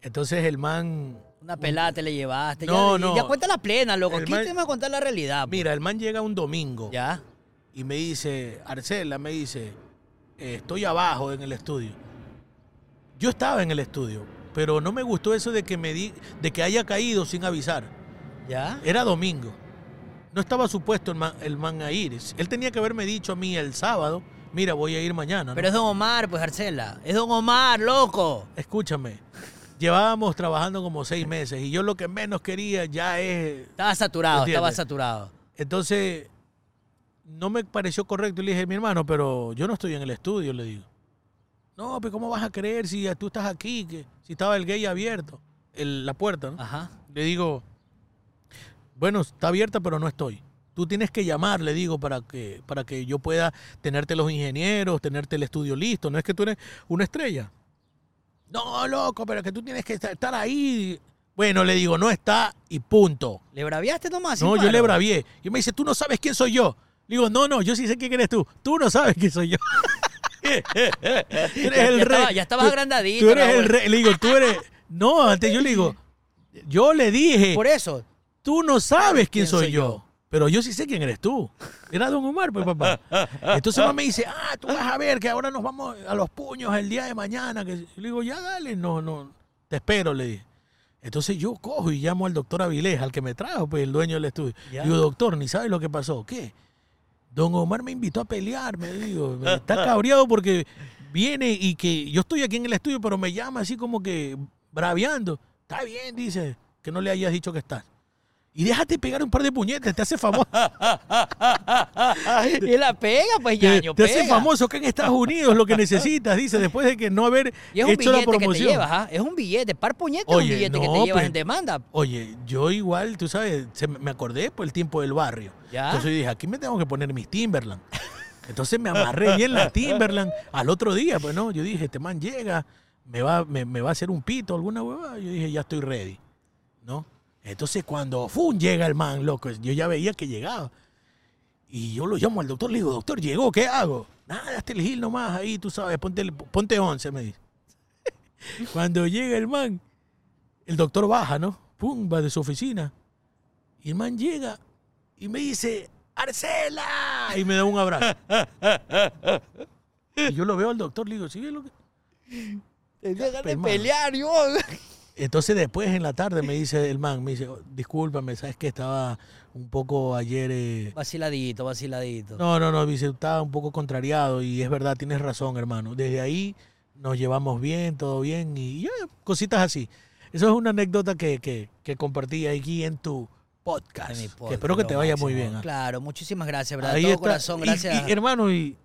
A: entonces el man,
B: Una pelada te le llevaste.
A: No,
B: ya,
A: no.
B: Ya cuenta la plena, loco.
A: El
B: Aquí
A: man-
B: te va a contar la realidad. pues.
A: mira, el man llega un domingo
B: Ya.
A: y me dice, Arcela, me dice, eh, estoy abajo en el estudio. Yo estaba en el estudio, pero no me gustó eso de que me di, de que haya caído sin avisar.
B: ¿Ya?
A: Era domingo. No estaba supuesto el man, el man a ir. Él tenía que haberme dicho a mí el sábado, mira, voy a ir mañana. ¿no?
B: Pero es Don Omar, pues, Arcela. Es Don Omar, loco.
A: Escúchame, llevábamos trabajando como seis meses y yo lo que menos quería ya es...
B: Estaba saturado,
A: ¿Entiendes?
B: estaba saturado.
A: Entonces, no me pareció correcto y le dije, mi hermano, pero yo no estoy en el estudio, le digo. No, pero ¿cómo vas a creer si tú estás aquí? Que, si estaba el gay abierto, el- la puerta, ¿no?
B: Ajá.
A: Le digo, bueno, está abierta, pero no estoy. Tú tienes que llamar, le digo, para que, para que yo pueda tenerte los ingenieros, tenerte el estudio listo. No es que tú eres una estrella. No, loco, pero que tú tienes que estar- ahí. Bueno, le digo, no está y punto.
B: ¿Le braviaste nomás?
A: No, yo le bravié. Y me dice, tú no sabes quién soy yo. Le digo, no, no, yo sí sé quién eres tú. Tú no sabes quién soy yo. Tú eres el
B: ya
A: rey.
B: estaba- ya estabas
A: Tú-
B: agrandadito,
A: Tú eres
B: Raúl.
A: el rey. Le digo, tú eres. No, antes yo le digo, yo le dije,
B: Por eso.
A: tú no sabes quién,
B: ¿Quién
A: soy,
B: soy
A: yo.
B: yo?
A: Pero yo sí sé quién eres tú. Era Don Omar, pues papá. Entonces mamá me dice, ah, tú vas a ver que ahora nos vamos a los puños el día de mañana. Que... Le digo, ya dale, no, no, te espero, le dije. Entonces yo cojo y llamo al doctor Avilés, al que me trajo, pues el dueño del estudio.
B: Ya.
A: Digo, doctor, ni sabes lo que pasó. ¿Qué? Don Omar me invitó a pelear, me digo. Está cabreado porque viene y que yo estoy aquí en el estudio, pero me llama así como que braviando. Está bien, dice, que no le hayas dicho que estás. Y déjate pegar un par de puñetes, te hace famoso.
B: Y la pega, pues,
A: Te,
B: ñaño,
A: te hace famoso que en Estados Unidos lo que necesitas, dice, después de que no haber
B: Y es un
A: hecho la
B: billete que te
A: promoción.
B: llevas, ¿ah? Es un billete. Par puñete es un billete que te llevas
A: pues.
B: en demanda.
A: Oye, yo igual, tú sabes, se me me acordé por el tiempo del barrio.
B: Ya.
A: Entonces dije, aquí me tengo que poner mis Timberland. Entonces me amarré bien la Timberland al otro día, pues no, yo dije, este man llega, me va, me, me va a hacer un pito, alguna huevada. Yo dije, ya estoy ready, ¿no? Entonces cuando ¡fum! llega el man, loco, yo ya veía que llegaba. Y yo lo llamo al doctor, le digo, doctor, llegó, ¿qué hago? Nada, hasta el gil nomás ahí, tú sabes, ponte, ponte 11, me dice. Cuando llega el man, el doctor baja, ¿no? Pum, va de su oficina. Y el man llega y me dice, ¡Arcela! Y me da un abrazo. Y yo lo veo al doctor, le digo, ¿sí ves lo que...? Hermano.
B: pelear, yo.
A: Entonces después en la tarde me dice el man, me dice, "Oh, discúlpame, sabes que estaba un poco ayer... eh,
B: Vaciladito, vaciladito.
A: No, no, no, dice, estaba un poco contrariado y es verdad, tienes razón, hermano. Desde ahí nos llevamos bien, todo bien y ya, cositas así. Eso es una anécdota que, que, que compartí aquí en tu podcast.
B: En
A: que espero que te vaya muy bien. ¿ah?
B: Claro, muchísimas gracias, ¿verdad?
A: Ahí
B: Todo
A: está.
B: corazón,
A: Y-
B: gracias.
A: y, hermano, y,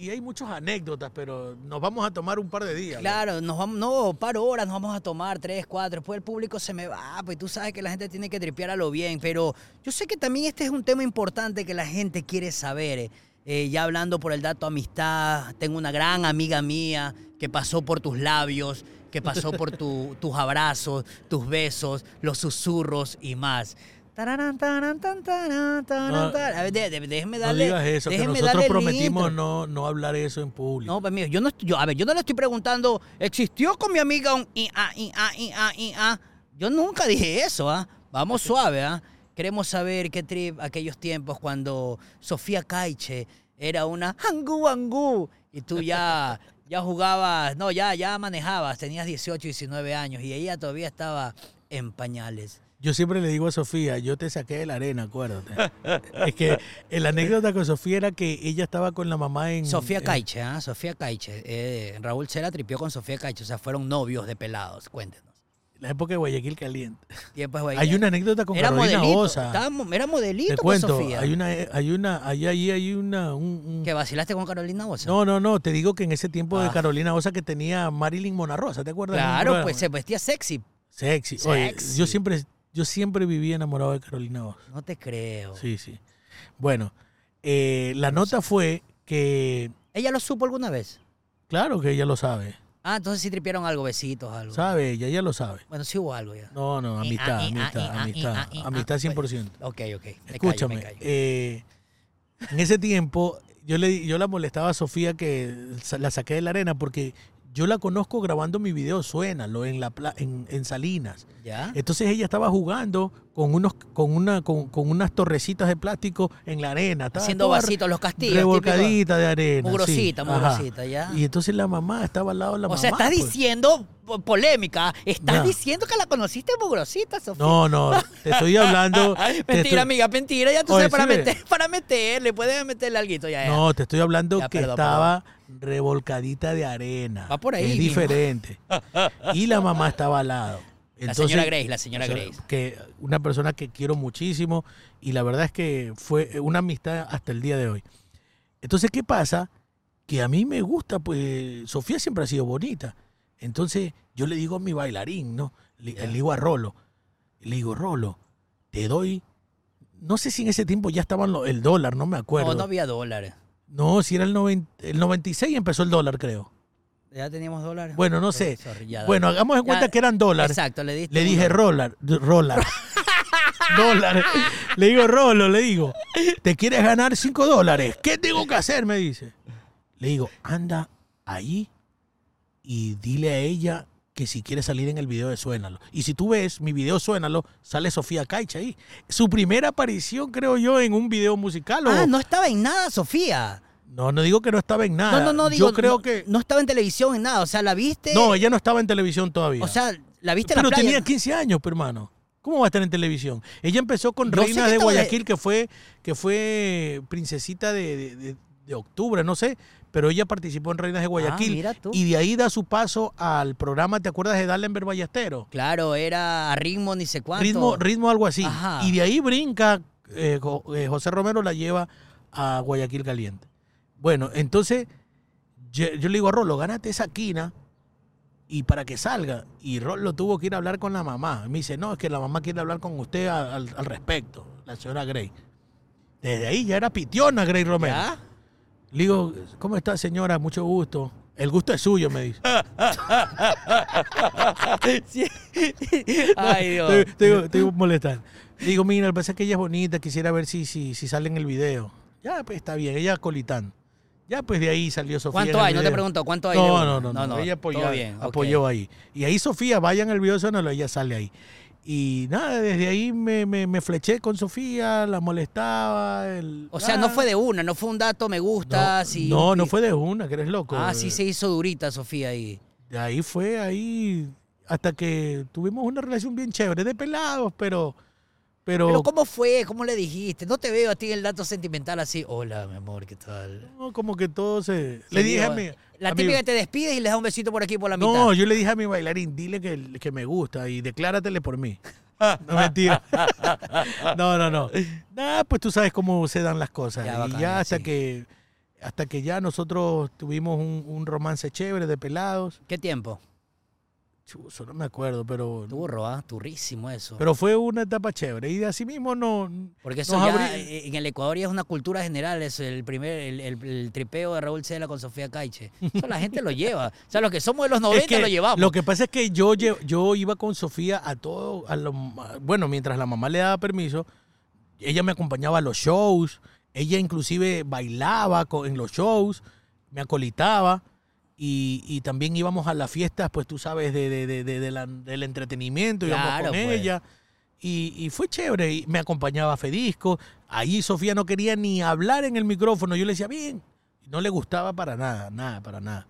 A: y hay muchas anécdotas, pero nos vamos a tomar un par de días. ¿no?
B: Claro, nos vamos, no, par horas nos vamos a tomar, tres, cuatro, después el público se me va, pues tú sabes que la gente tiene que tripear a lo bien, pero yo sé que también este es un tema importante que la gente quiere saber. eh. Eh, ya hablando por el dato amistad, tengo una gran amiga mía que pasó por tus labios, que pasó por tu- tus abrazos, tus besos, los susurros y más. Tararán,
A: No,
B: ver, déjeme
A: No
B: darle.
A: digas eso, que nosotros prometimos no, no hablar eso en público.
B: No, pues mío, yo no yo, a ver, yo no le estoy preguntando, ¿existió con mi amiga un i a i a i a i a? Yo nunca dije eso, ¿ah? Vamos suave, ¿ah? Queremos saber qué trip aquellos tiempos cuando Sofía Caiche era una hangu hangu y tú ya ya jugabas, no, ya ya manejabas, tenías 18, 19 años y ella todavía estaba en pañales.
A: Yo siempre le digo a Sofía, yo te saqué de la arena, acuérdate. es que la anécdota con Sofía era que ella estaba con la mamá en...
B: Sofía Caiche, ¿ah? Sofía Caiche. Eh, Raúl Cera tripió con Sofía Caiche, o sea, fueron novios de pelados, cuéntenos.
A: la época de Guayaquil Caliente.
B: Tiempos, güey.
A: Hay una anécdota con
B: era
A: Carolina
B: modelito,
A: Osa.
B: estaba era modelito
A: Te
B: con
A: cuento,
B: Sofía.
A: hay una, hay una, ahí, ahí hay una, un- un-
B: ¿Que vacilaste con Carolina Osa?
A: no, no, no, te digo que en ese tiempo de
B: Ah.
A: Carolina Osa que tenía Marilyn Monarrosa, ¿te acuerdas?
B: Claro, pues se vestía sexy.
A: Sexy. Oye,
B: Sexy.
A: yo siempre, yo siempre viví enamorado de Carolina Osa.
B: No te creo.
A: Sí, sí. Bueno, eh, la nota fue que,
B: ¿Ella lo supo alguna vez?
A: claro que ella lo sabe,
B: Ah, entonces sí tripiaron algo, besitos, algo.
A: sabe ella, ella lo sabe.
B: Bueno, sí hubo algo ya.
A: No, no, amistad, amistad, amistad, amistad
B: pues.
A: 100%.
B: Ok, ok. Me
A: Escúchame,
B: callo, me callo.
A: eh, en ese tiempo yo le yo la molestaba a Sofía que la saqué de la arena porque yo la conozco grabando mi video Suénalo en la en, en Salinas.
B: ¿Ya?
A: Entonces ella estaba jugando con unos con una con, con unas torrecitas de plástico en la arena, estaba
B: Haciendo vasitos, los castillos.
A: revolcadita de arena.
B: Mugrosita,
A: sí,
B: mugrosita, ya.
A: Y entonces la mamá estaba al lado de la
B: O
A: mamá.
B: sea, estás
A: pues.
B: diciendo po- polémica. Estás
A: No.
B: diciendo que la conociste mugrosita, Sofía.
A: No, no, te estoy hablando. te
B: mentira,
A: estoy-
B: amiga, mentira. Ya tú
A: Oye,
B: sabes, para,
A: sí,
B: meter, para meterle, puedes meterle algo. Ya, ya.
A: No, te estoy hablando
B: Ya,
A: que
B: perdón,
A: estaba revolcadita de arena.
B: Va por ahí
A: Es
B: mismo.
A: diferente. y la mamá estaba al lado.
B: La señora Grace, la señora
A: o sea,
B: Grace.
A: Que una persona que quiero muchísimo y la verdad es que fue una amistad hasta el día de hoy. Entonces, ¿qué pasa? Que a mí me gusta, pues Sofía siempre ha sido bonita. Entonces, yo le digo a mi bailarín, ¿no? Le digo a Rolo, le digo, Rolo, te doy, no sé si en ese tiempo ya estaban lo- el dólar, no me acuerdo.
B: No, no había dólares.
A: No, si era el, noven- el 96 empezó el dólar, creo.
B: Ya teníamos dólares.
A: Bueno, no sé.
B: Sorry, ya, dale.
A: Bueno, hagamos en cuenta
B: Ya,
A: que eran dólares.
B: Exacto, le diste
A: Le dije
B: dólar.
A: roller. dólares. Le digo, Rolo, le digo, ¿te quieres ganar 5 dólares? ¿Qué tengo que hacer? Me dice. Le digo, anda ahí y dile a ella que si quiere salir en el video de Suénalo. Y si tú ves mi video Suénalo, sale Sofía Caicha ahí. Su primera aparición, creo yo, en un video musical. o-
B: Ah, no estaba en nada, Sofía.
A: no, no digo que no estaba en nada.
B: No, no, no, digo.
A: Yo creo
B: no,
A: que...
B: No estaba en televisión en nada. O sea, la viste.
A: No, ella no estaba en televisión todavía.
B: O sea, la viste en
A: Pero
B: la playa.
A: tenía 15 años, pero hermano. ¿Cómo va a estar en televisión? Ella empezó con
B: Yo que
A: de Guayaquil, que fue, que fue princesita de- de octubre, no sé, pero ella participó en Reinas de Guayaquil.
B: Ah, tú.
A: Y de ahí da su paso al programa, ¿te acuerdas de Dallenberg Ballestero?
B: Claro, era a ritmo ni sé cuánto.
A: Ritmo, ritmo algo así.
B: Ajá.
A: Y de ahí brinca, eh, eh, José Romero la lleva a Guayaquil Caliente. Bueno, entonces yo, yo le digo a Rolo, gánate esa quina y para que salga. Y Rolo tuvo que ir a hablar con la mamá. Me dice, no, es que la mamá quiere hablar con usted al, al respecto, la señora Gray. Desde ahí ya era pitiona Gray Romero.
B: ¿Ya?
A: Le digo, ¿cómo está señora? Mucho gusto. El gusto es suyo, me dice.
B: Sí. Ay, Dios.
A: Estoy, estoy- estoy molestando. Digo, mira, lo que pasa es que ella es bonita, quisiera ver si, si, si sale en el video. Ya, pues está bien, ella colitando. Ya, pues de ahí salió Sofía.
B: ¿Cuánto hay? No te pregunto, ¿cuánto hay?
A: No, no, no, no, Ella apoyó,
B: bien,
A: apoyó ahí. Y ahí Sofía, vayan al video sonoro, ella sale ahí. Y nada, desde ahí me, me, me fleché con Sofía, la molestaba. el-
B: O sea, no fue de una, no fue un dato, me gusta.
A: No, no, no fue de una, que eres loco.
B: Ah, sí se hizo durita, Sofía, ahí.
A: Ahí fue ahí hasta que tuvimos una relación bien chévere, de pelados, pero... Pero,
B: Pero ¿cómo fue? ¿Cómo le dijiste? No te veo a ti el dato sentimental así. Hola, mi amor, ¿qué tal?
A: no, como que todo se... Le dije a mi...
B: La típica que te despides y le das un besito por aquí por la mitad.
A: No, yo le dije a mi bailarín, dile que, que me gusta y decláratele por mí. No, mentira. No, no, no. Nada, pues tú sabes cómo se dan las cosas.
B: Ya,
A: y ya hasta
B: sí.
A: que hasta que ya nosotros tuvimos un, un romance chévere de pelados.
B: ¿Qué tiempo?
A: No me acuerdo, pero
B: Turro, ¿ah? Turrísimo eso.
A: pero fue una etapa chévere. Y de así mismo no.
B: Porque eso ya
A: abrí-
B: eh, en el Ecuador ya es una cultura general, es el primer, el, el- el tripeo de Raúl Cela con Sofía Caiche. Eso la gente lo lleva. O sea, los que somos de los 90
A: Es que
B: lo llevamos.
A: Lo que pasa es que yo, yo iba con Sofía a todo, a lo- bueno, mientras la mamá le daba permiso, ella me acompañaba a los shows, ella inclusive bailaba en los shows, me acolitaba y, y también íbamos a las fiestas, pues tú sabes, de, la- del entretenimiento, íbamos
B: Claro,
A: con
B: pues.
A: ella. Y, y fue chévere, y me acompañaba a Fedisco. Ahí Sofía no quería ni hablar en el micrófono. Yo le decía, bien, no le gustaba para nada, nada, para nada.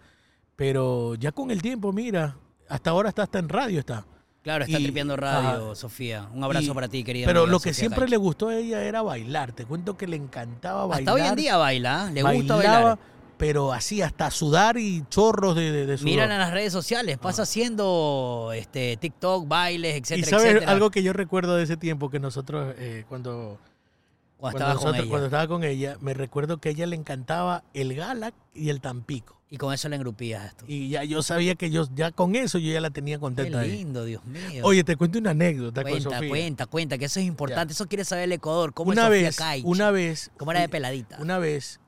A: Pero ya con el tiempo, mira, hasta ahora está hasta en radio está.
B: Claro, está
A: y-
B: tripeando radio. Sofía. Un abrazo
A: Y-
B: para ti, querida.
A: Pero
B: amiga
A: lo que
B: Sofía
A: siempre le gustó a ella era bailar. Te cuento que le encantaba bailar.
B: Hasta hoy en día baila, ¿ah? le gusta bailar.
A: Pero así hasta sudar y chorros de, de, de sudor.
B: Miran en las redes sociales, pasa haciendo este, TikTok, bailes,
A: y
B: etcétera,
A: sabes
B: etcétera.
A: algo que yo recuerdo de ese tiempo que nosotros eh, cuando
B: cuando
A: cuando,
B: estabas con
A: nosotros-
B: ella.
A: cuando estaba con ella, me recuerdo que a ella le encantaba el Galac y el Tampico.
B: Y con eso la engrupías esto.
A: Y ya yo sabía que yo ya con eso yo ya la tenía
B: Qué
A: contenta. ahí.
B: lindo, Dios mío.
A: Oye, te cuento una anécdota con
B: cuenta,
A: Sofía.
B: cuenta, cuenta, que eso es importante. Eso quiere saber el Ecuador. ¿Cómo
A: una
B: es Sofía
A: vez, una vez,
B: ¿Cómo era de peladita?
A: Una vez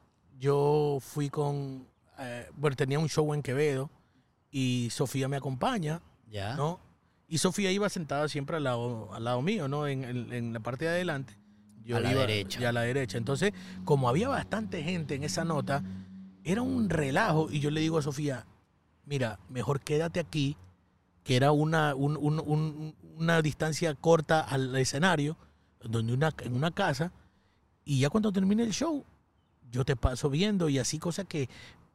A: yo fui con, eh, bueno, tenía un show en Quevedo y Sofía me acompaña,
B: ¿Ya?
A: ¿no? Y Sofía iba sentada siempre al lado, al lado mío, ¿no? En, en- en la parte de adelante. Yo
B: A la
A: iba-
B: derecha.
A: Y a la derecha. Entonces, como había bastante gente en esa nota, era un relajo y yo le digo a Sofía, mira, mejor quédate aquí, que era una, un- un- un- una distancia corta al escenario, donde una, en una casa, y ya cuando termine el show, yo te paso viendo y así cosas que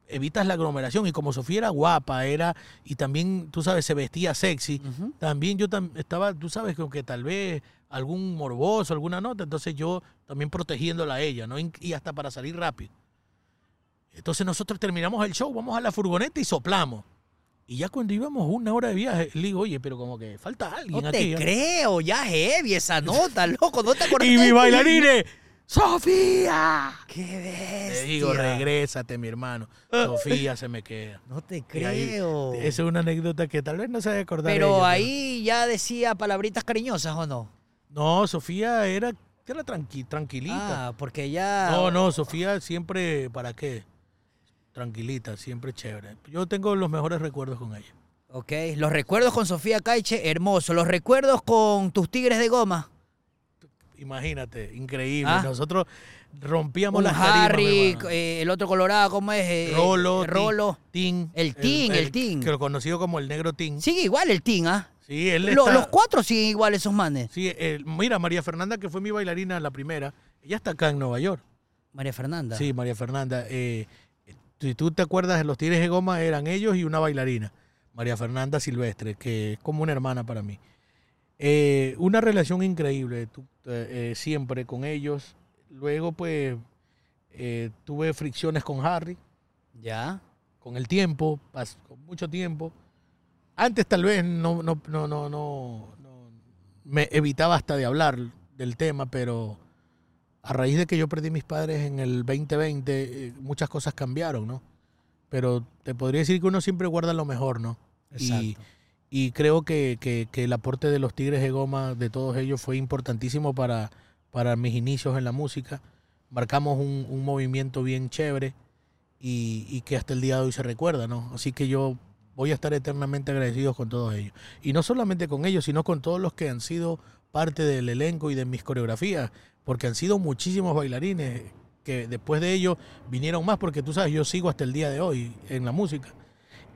A: evitas la aglomeración. Y como Sofía era guapa, era, y también, tú sabes, se vestía sexy, también yo tam- estaba, tú sabes, como que tal vez algún morboso, alguna nota, entonces yo también protegiéndola a ella, ¿no? Y hasta para salir rápido. Entonces nosotros terminamos el show, vamos a la furgoneta y soplamos. Y ya cuando íbamos una hora de viaje, le digo, oye, pero como que falta alguien
B: No
A: aquí.
B: te
A: ¿eh?".
B: creo, ya heavy esa nota, loco. ¿No te acordás?
A: Y mi bailarín es, ¡Sofía!
B: ¡Qué bestia!
A: digo, regrésate, mi hermano. Sofía se me queda.
B: No te
A: ahí-
B: creo.
A: Esa es una anécdota que tal vez no se va a acordar.
B: Pero
A: ella,
B: ahí ya decía palabritas cariñosas, ¿o no?
A: No, Sofía era, era tranqui- tranquilita.
B: Ah, porque ya...
A: No, no, Sofía siempre, ¿para qué? tranquilita, siempre chévere. Yo tengo los mejores recuerdos con ella.
B: Ok, los recuerdos con Sofía Caiche, hermoso. Los recuerdos con tus tigres de goma.
A: Imagínate, increíble.
B: Ah.
A: Nosotros rompíamos las tarimas,
B: Harry,
A: hermano.
B: eh, el otro colorado, ¿cómo es? Eh,
A: Rolo,
B: eh, Rolo.
A: Tin,
B: El Tin, el Tin.
A: Que lo conocido como el negro Tin.
B: Sigue igual el Team, ¿ah?
A: Sí, él
B: Lo-
A: está-
B: Los cuatro siguen igual esos manes.
A: Sí, el- mira, María Fernanda, que fue mi bailarina la primera, ella está acá en Nueva York.
B: María Fernanda.
A: Sí, María Fernanda. eh, si tú te acuerdas, los Tigres de Goma eran ellos y una bailarina, María Fernanda Silvestre, que es como una hermana para mí. Eh, una relación increíble, tú- eh, eh, siempre con ellos. Luego, pues, tuve fricciones con Harry,
B: Ya.
A: con el tiempo, con mucho tiempo. Antes tal vez no, no, no, no, no, no- me evitaba hasta de hablar del tema, pero a raíz de que yo perdí mis padres en el 2020, eh, muchas cosas cambiaron, ¿no? Pero te podría decir que uno siempre guarda lo mejor, ¿no?
B: Exacto.
A: y creo que, que- que el aporte de los Tigres de Goma, de todos ellos, fue importantísimo para, para mis inicios en la música. Marcamos un, un movimiento bien chévere y, y que hasta el día de hoy se recuerda, ¿no? Así que yo voy a estar eternamente agradecido con todos ellos. Y no solamente con ellos, sino con todos los que han sido parte del elenco y de mis coreografías, porque han sido muchísimos bailarines que después de ellos vinieron más, porque tú sabes, yo sigo hasta el día de hoy en la música.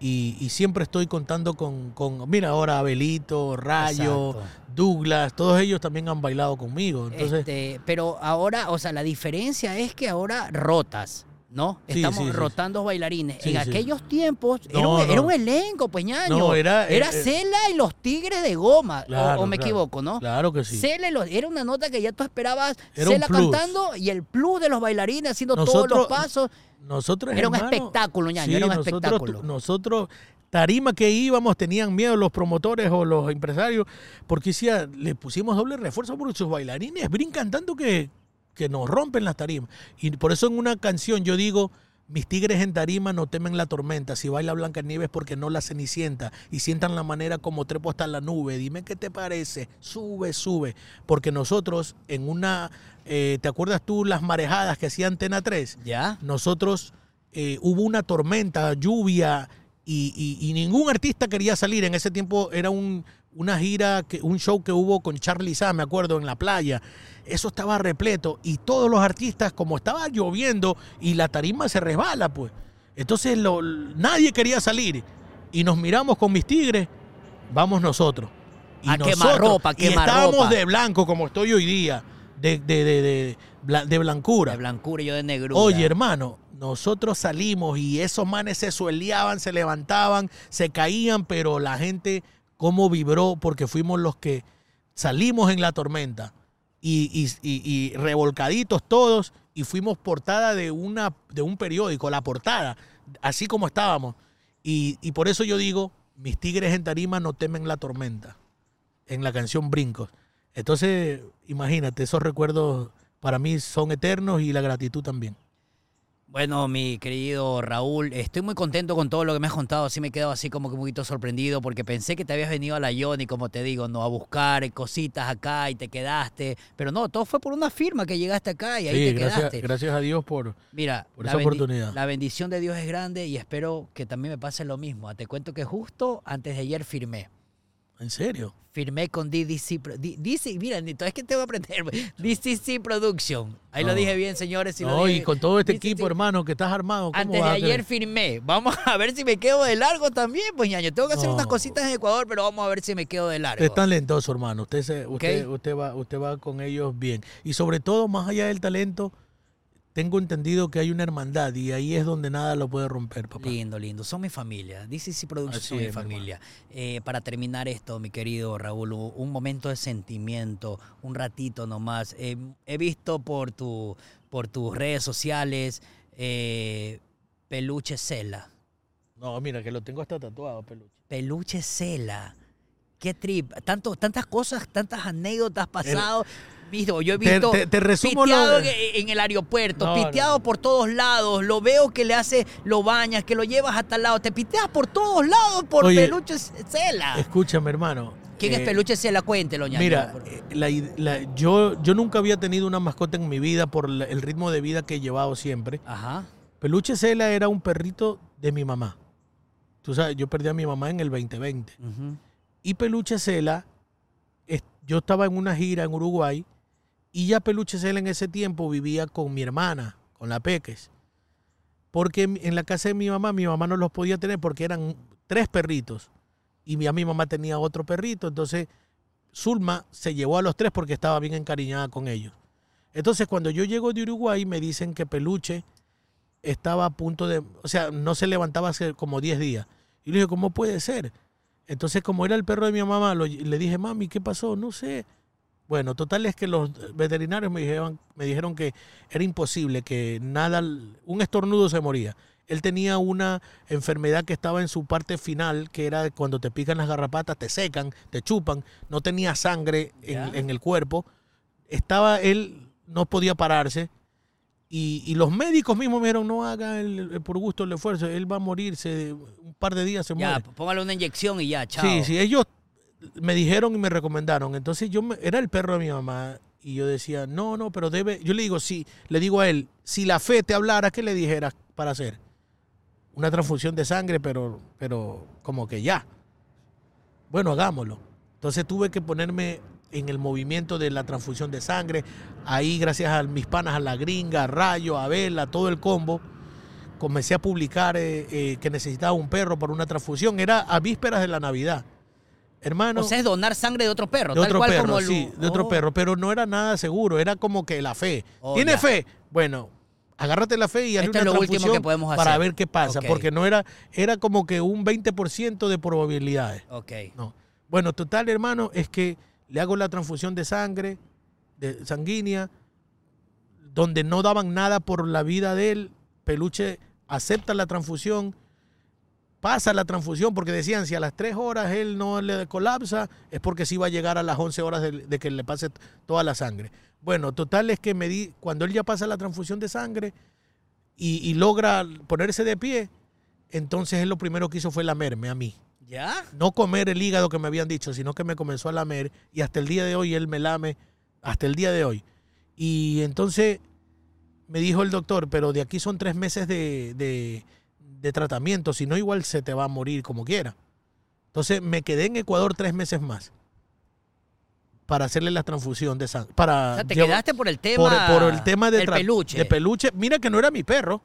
A: Y, y siempre estoy contando con, con, mira, ahora Abelito, Rayo,
B: Exacto.
A: Douglas, todos ellos también han bailado conmigo. Entonces,
B: Este, pero ahora, o sea, la diferencia es que ahora rotas, ¿no?
A: Sí,
B: Estamos
A: sí, sí.
B: rotando bailarines. En aquellos tiempos era,
A: No,
B: un, era elenco, pues ñaño.
A: No, era-
B: Era
A: eh, eh,
B: Cela y los Tigres de Goma. o-
A: Claro,
B: o, me
A: claro.
B: equivoco, ¿no?
A: claro que sí.
B: Cela y los- era una nota que ya tú esperabas
A: Era
B: Cela cantando y el plus de los bailarines haciendo todos
A: Nosotros-
B: los pasos.
A: Nosotros,
B: Era un
A: hermano,
B: espectáculo, ñaño, era un
A: nosotros,
B: espectáculo.
A: Nosotros, tarima que íbamos, tenían miedo los promotores o los empresarios, porque decía, le pusimos doble refuerzo porque sus bailarines brincan tanto que, que nos rompen las tarimas. Y por eso en una canción yo digo, mis tigres en tarima no temen la tormenta, si baila Blanca Nieves porque no la cenicienta, y sientan la manera como trepo hasta la nube, dime qué te parece, sube, sube, porque nosotros en una, eh, ¿te acuerdas tú las marejadas que hacía Antena 3?
B: ¿Ya?
A: nosotros eh, hubo una tormenta, lluvia y, y- y ningún artista quería salir. En ese tiempo era un, una gira, que, un show que hubo con Charlie Sa, me acuerdo, en la playa. Eso estaba repleto y todos los artistas, como estaba lloviendo y la tarima se resbala, pues. Entonces lo- nadie quería salir y nos miramos con mis tigres, vamos nosotros. Y
B: A quemarropa,
A: y estábamos de blanco como estoy hoy día, de, de, de, de, bla- de blancura.
B: De blancura y yo de negrura.
A: Oye, hermano, nosotros salimos y esos manes se sueleaban, se levantaban, se caían, pero la gente cómo vibró porque fuimos los que salimos en la tormenta y, y- y- revolcaditos todos y fuimos portada de, una, de un periódico, la portada, así como estábamos. Y, y por eso yo digo, mis tigres en tarima no temen la tormenta, en la canción Brincos. Entonces, imagínate, esos recuerdos para mí son eternos y la gratitud también.
B: Bueno, mi querido Raúl, estoy muy contento con todo lo que me has contado. Sí me he quedado así como que un poquito sorprendido porque pensé que te habías venido a la Yoni, como te digo, no a buscar cositas acá y te quedaste. Pero no, todo fue por una firma que llegaste acá y ahí
A: Sí,
B: te
A: gracias,
B: quedaste.
A: gracias a Dios por...
B: Mira,
A: por esa oportunidad.
B: La bendición de Dios es grande y espero que también me pase lo mismo. Te cuento que justo antes de ayer firmé.
A: ¿En serio?
B: Firmé con DDC. DC, mira, Nito, es que te voy a aprender. DCC Production. Ahí lo dije bien, señores. lo
A: No, y con todo este
B: DCC.
A: equipo, hermano, que estás armado. ¿cómo
B: Antes de ayer firmé. Vamos a ver si me quedo de largo también, pues ñaño. Tengo que hacer
A: No.
B: unas cositas en Ecuador, pero vamos a ver si me quedo de largo.
A: Usted es hermano. Usted, se- usted, usted, va, usted va con ellos bien. Y sobre todo, más allá del talento, tengo entendido que hay una hermandad y ahí es donde nada lo puede romper, papá.
B: Lindo, lindo. Son mi familia. DCC Productions son mi
A: es,
B: familia. Eh, para terminar esto, mi querido Raúl, un momento de sentimiento, un ratito nomás. Eh, he visto por, tu, por tus redes sociales eh, Peluche Cela.
A: No, mira, que lo tengo hasta tatuado, peluche.
B: Peluche Cela. Qué trip. Tanto, tantas cosas, tantas anécdotas pasado. Visto, yo he visto
A: te- te resumo
B: piteado en, en el aeropuerto,
A: No,
B: piteado
A: no.
B: por todos lados. Lo veo que le hace, lo bañas, que lo llevas hasta el lado. Te piteas por todos lados por
A: Oye,
B: Peluche Cela.
A: Escúchame, hermano.
B: ¿Quién es
A: eh,
B: Peluche Cela? Cuéntelo, ñaño.
A: Mira, eh, la id- la- yo, yo nunca había tenido una mascota en mi vida por la- el ritmo de vida que he llevado siempre.
B: Ajá.
A: Peluche Cela era un perrito de mi mamá. Tú sabes, yo perdí a mi mamá en el 2020.
B: Ujú.
A: Y Peluche Cela, yo estaba en una gira en Uruguay y ya Peluche Cela en ese tiempo vivía con mi hermana, con la Peques. Porque en la casa de mi mamá, mi mamá no los podía tener porque eran tres perritos. Y mi, mi mamá tenía otro perrito. Entonces, Zulma se llevó a los tres porque estaba bien encariñada con ellos. Entonces, cuando yo llego de Uruguay, me dicen que Peluche estaba a punto de, o sea, no se levantaba hace como 10 días. Y le dije, ¿cómo puede ser? Entonces, como era el perro de mi mamá, le dije, mami, ¿qué pasó? No sé. Bueno, total es que los veterinarios me dijeron, me dijeron que era imposible, que nada, un estornudo se moría. Él tenía una enfermedad que estaba en su parte final, que era cuando te pican las garrapatas, te secan, te chupan, no tenía sangre
B: Ya.
A: en, en el cuerpo. Estaba, él no podía pararse. Y, y los médicos mismos me dijeron, no haga el- el- por gusto el esfuerzo, él va a morirse, un par de días se
B: Ya,
A: muere.
B: póngale una inyección y ya, chao.
A: Sí, sí, ellos me dijeron y me recomendaron. Entonces yo me- era el perro de mi mamá y yo decía, no, no, pero debe, yo le digo, sí, le digo a él, si la fe te hablara, ¿qué le dijeras para hacer? Una transfusión de sangre, pero, pero como que ya. Bueno, hagámoslo. Entonces tuve que ponerme en el movimiento de la transfusión de sangre. Ahí, gracias a mis panas, a la gringa, a Rayo, a Vela, todo el combo, comencé a publicar eh, eh, que necesitaba un perro para una transfusión. Era a vísperas de la Navidad. Hermano,
B: O sea, es donar sangre de otro perro,
A: de
B: tal
A: otro
B: cual
A: perro,
B: como el-
A: sí, de otro
B: Oh.
A: perro, pero no era nada seguro, era como que la fe.
B: Oh,
A: ¿Tiene
B: ya.
A: fe? Bueno, agárrate la fe y hazle
B: es
A: una
B: último
A: transfusión
B: que podemos
A: para ver qué pasa, porque no era, era como que un 20% de probabilidades.
B: Ok.
A: No. Bueno, total, hermano, es que le hago la transfusión de sangre, de sanguínea, donde no daban nada por la vida de él. Peluche acepta la transfusión, pasa la transfusión, porque decían, si a las 3 horas él no le colapsa, es porque sí va a llegar a las 11 horas de, de que le pase toda la sangre. Bueno, total es que me di, cuando él ya pasa la transfusión de sangre y, y logra ponerse de pie, entonces él lo primero que hizo fue lamerme a mí
B: ¿Ya?
A: no comer el hígado que me habían dicho, sino que me comenzó a lamer y hasta el día de hoy él me lame, hasta el día de hoy. Y entonces me dijo el doctor, pero de aquí son tres meses de, de- de tratamiento, si no igual se te va a morir como quiera. Entonces me quedé en Ecuador tres meses más para hacerle la transfusión de sangre. Para
B: O sea, te
A: llevar-
B: quedaste por el tema.
A: por, por el tema de,
B: peluche.
A: de peluche. Mira que no era mi perro.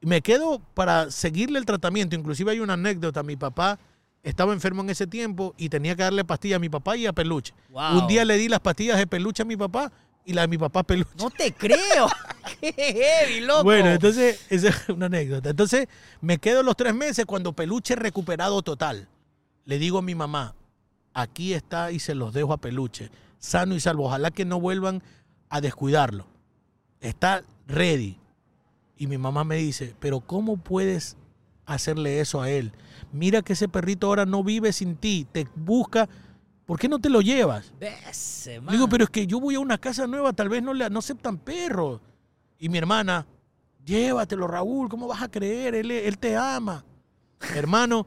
A: Me quedo para seguirle el tratamiento. Inclusive hay una anécdota. Mi papá estaba enfermo en ese tiempo y tenía que darle pastillas a mi papá y a peluche.
B: Wow.
A: Un día le di las pastillas de peluche a mi papá y la de mi papá peluche.
B: No te creo. Qué heavy, loco.
A: Bueno, entonces, esa es una anécdota. Entonces, me quedo los tres meses cuando peluche recuperado total. Le digo a mi mamá, aquí está y se los dejo a peluche, sano y salvo. Ojalá que no vuelvan a descuidarlo. Está ready. Y mi mamá me dice, pero ¿cómo puedes hacerle eso a él? Mira que ese perrito ahora no vive sin ti, te busca. ¿Por qué no te lo llevas?
B: Bese,
A: Le
B: man.
A: Digo, pero es que yo voy a una casa nueva, tal vez no, le, no aceptan perros. Y mi hermana, llévatelo, Raúl, ¿cómo vas a creer? Él, él te ama. Hermano,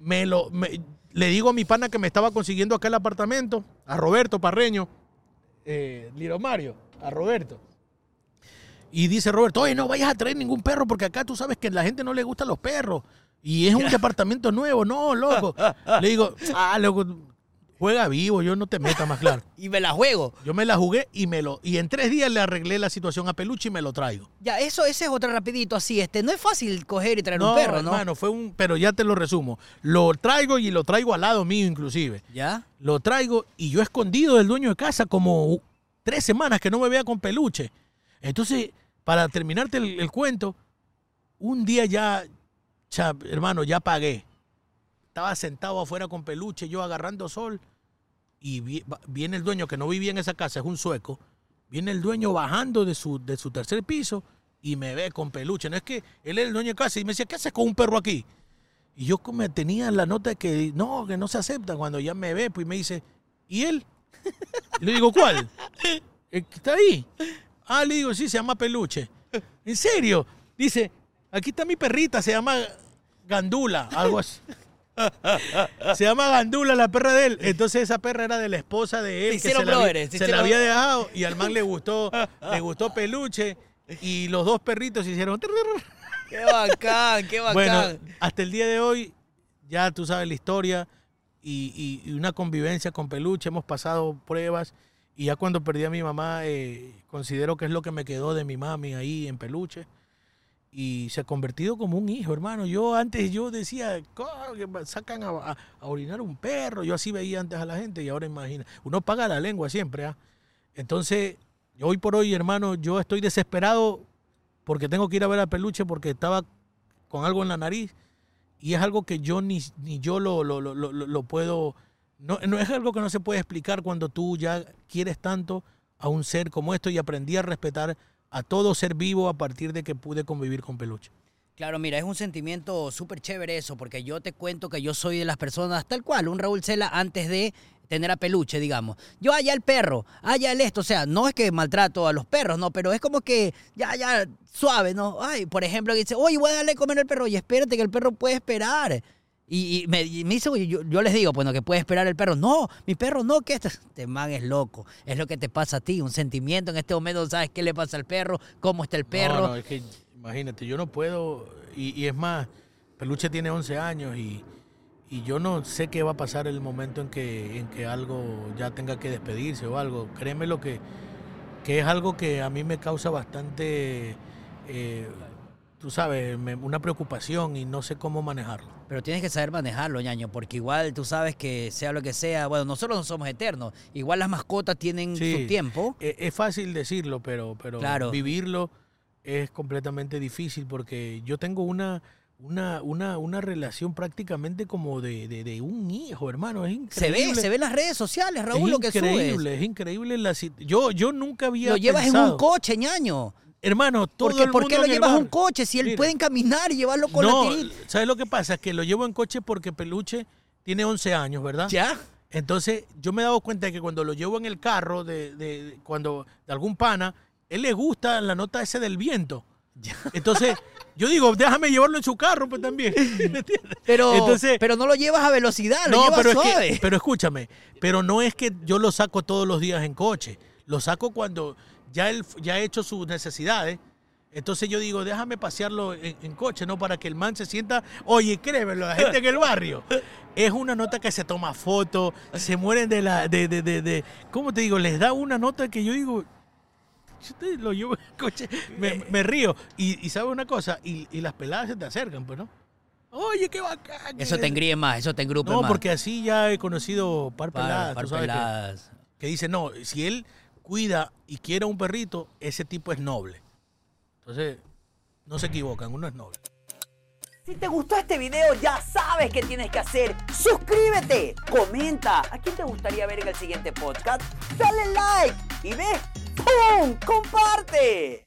A: me lo, me- le digo a mi pana que me estaba consiguiendo acá el apartamento, a Roberto Parreño, eh, Liro Mario, a Roberto. Y dice Roberto, oye, no vayas a traer ningún perro porque acá tú sabes que a la gente no le gustan los perros. Y es un departamento nuevo, no, loco. Le digo, ah, loco, juega vivo, yo no te metas más claro.
B: Y me la juego.
A: Yo me la jugué y me lo y en tres días le arreglé la situación a Peluche y me lo traigo.
B: Ya, eso, ese es otro rapidito así. Este, no es fácil coger y traer un perro, ¿no?
A: hermano, fue un, pero ya te lo resumo. Lo traigo y lo traigo al lado mío inclusive.
B: ¿Ya?
A: Lo traigo y yo escondido del dueño de casa como tres semanas que no me vea con Peluche. Entonces, para terminarte el, el cuento, un día ya, cha- hermano, ya pagué. Estaba sentado afuera con Peluche, yo agarrando sol y vi- viene el dueño que no vivía en esa casa, es un sueco. Viene el dueño bajando de su, de su tercer piso y me ve con peluche. No es que él es el dueño de casa y me decía, ¿qué haces con un perro aquí? Y yo como tenía la nota de que no, que no se acepta. Cuando ya me ve, pues me dice, ¿y él? Le digo, ¿cuál? ¿El que está ahí? Ah, le digo, sí, se llama peluche. ¿En serio? Dice, aquí está mi perrita, se llama Gandula, algo así. Se llama Gandula, la perra de él. Entonces esa perra era de la esposa de él.
B: Se
A: que
B: hicieron
A: se la, había-
B: brothers, se
A: se la
B: hicieron-
A: había dejado y al man le gustó, le gustó peluche. y los dos perritos hicieron...
B: Qué bacán, qué bacán.
A: Bueno, hasta el día de hoy, ya tú sabes la historia y, y- y una convivencia con peluche, hemos pasado pruebas y ya cuando perdí a mi mamá, eh, considero que es lo que me quedó de mi mami ahí en peluche y se ha convertido como un hijo, hermano. Yo antes yo decía, "Co- que sacan a, a- a orinar un perro, yo así veía antes a la gente y ahora imagina, uno paga la lengua siempre, ¿ah? Entonces, hoy por hoy, hermano, yo estoy desesperado porque tengo que ir a ver a peluche porque estaba con algo en la nariz y es algo que yo ni, ni yo lo, lo, lo- lo puedo, no, no es algo que no se puede explicar cuando tú ya quieres tanto a un ser como esto y aprendí a respetar a todo ser vivo a partir de que pude convivir con peluche.
B: Claro, mira, es un sentimiento súper chévere eso, porque yo te cuento que yo soy de las personas tal cual, un Raúl Cela antes de tener a peluche, digamos. Yo allá el perro, allá el esto, o sea, no es que maltrato a los perros, no, pero es como que ya, ya, suave, ¿no? Ay, por ejemplo, que dice, oye, voy a darle a comer al perro, y espérate que el perro puede esperar. Y, y me, y me dice, yo, yo les digo, bueno, que puede esperar el perro. No, mi perro no, que este, este man es loco. Es lo que te pasa a ti, un sentimiento en este momento, sabes qué le pasa al perro, cómo está el perro.
A: No, no, es que imagínate, yo no puedo, y, y es más, Peluche tiene 11 años y, y yo no sé qué va a pasar el momento en que, en que algo ya tenga que despedirse o algo. Créeme lo que, que es algo que a mí me causa bastante, eh, tú sabes, me- una preocupación y no sé cómo manejarlo.
B: Pero tienes que saber manejarlo, ñaño, porque igual tú sabes que sea lo que sea, bueno, nosotros no somos eternos, igual las mascotas tienen
A: Sí.
B: su tiempo.
A: Eh, Es, fácil decirlo, pero, pero
B: Claro.
A: vivirlo es completamente difícil porque yo tengo una, una, una, una relación prácticamente como de, de- de un hijo, hermano. Es
B: Se
A: increíble.
B: ve, se ve en las redes sociales, Raúl,
A: es
B: lo que
A: increíble,
B: subes.
A: es increíble la sit- yo yo nunca había
B: Lo llevas en un coche, ñaño.
A: Hermano todo
B: Porque,
A: el
B: ¿Por
A: mundo
B: qué lo llevas en un coche si él
A: Mira.
B: puede caminar y llevarlo con
A: no
B: la tirita?
A: sabes lo que pasa que lo llevo en coche porque peluche tiene 11 años verdad
B: ¿Ya?
A: entonces yo me he dado cuenta de que cuando lo llevo en el carro de, de- de- cuando de algún pana él le gusta la nota ese del viento
B: Ya.
A: entonces yo digo déjame llevarlo en su carro pues también ¿me entiendes?
B: Pero,
A: Entonces-
B: pero no lo llevas a velocidad, lo
A: no,
B: llevas
A: pero
B: suave.
A: es que, pero escúchame, pero no es que yo lo saco todos los días en coche, lo saco cuando ya él ya ha hecho sus necesidades. Entonces yo digo, déjame pasearlo en, en coche, ¿no? Para que el man se sienta, oye, créemelo, la gente en el barrio. Es una nota que se toma foto, se mueren de la, de, de, de, de- ¿cómo te digo? Les da una nota que yo digo, yo te lo llevo en el coche, me, me río. Y, y ¿sabes una cosa? Y, y las peladas se te acercan, pues, ¿no? Oye, qué bacán.
B: Eso te engríe más, eso te engrupe
A: No,
B: más.
A: porque así ya he conocido par
B: Par-
A: peladas,
B: par
A: tú sabes que-
B: peladas.
A: Que, dice, no, si él cuida y quiere a un perrito, ese tipo es noble. Entonces, no se equivocan, uno es noble.
C: Si te gustó este video ya sabes qué tienes que hacer. Suscríbete, comenta. ¿A quién te gustaría ver en el siguiente podcast? Dale like y ve, ¡pum! ¡Comparte!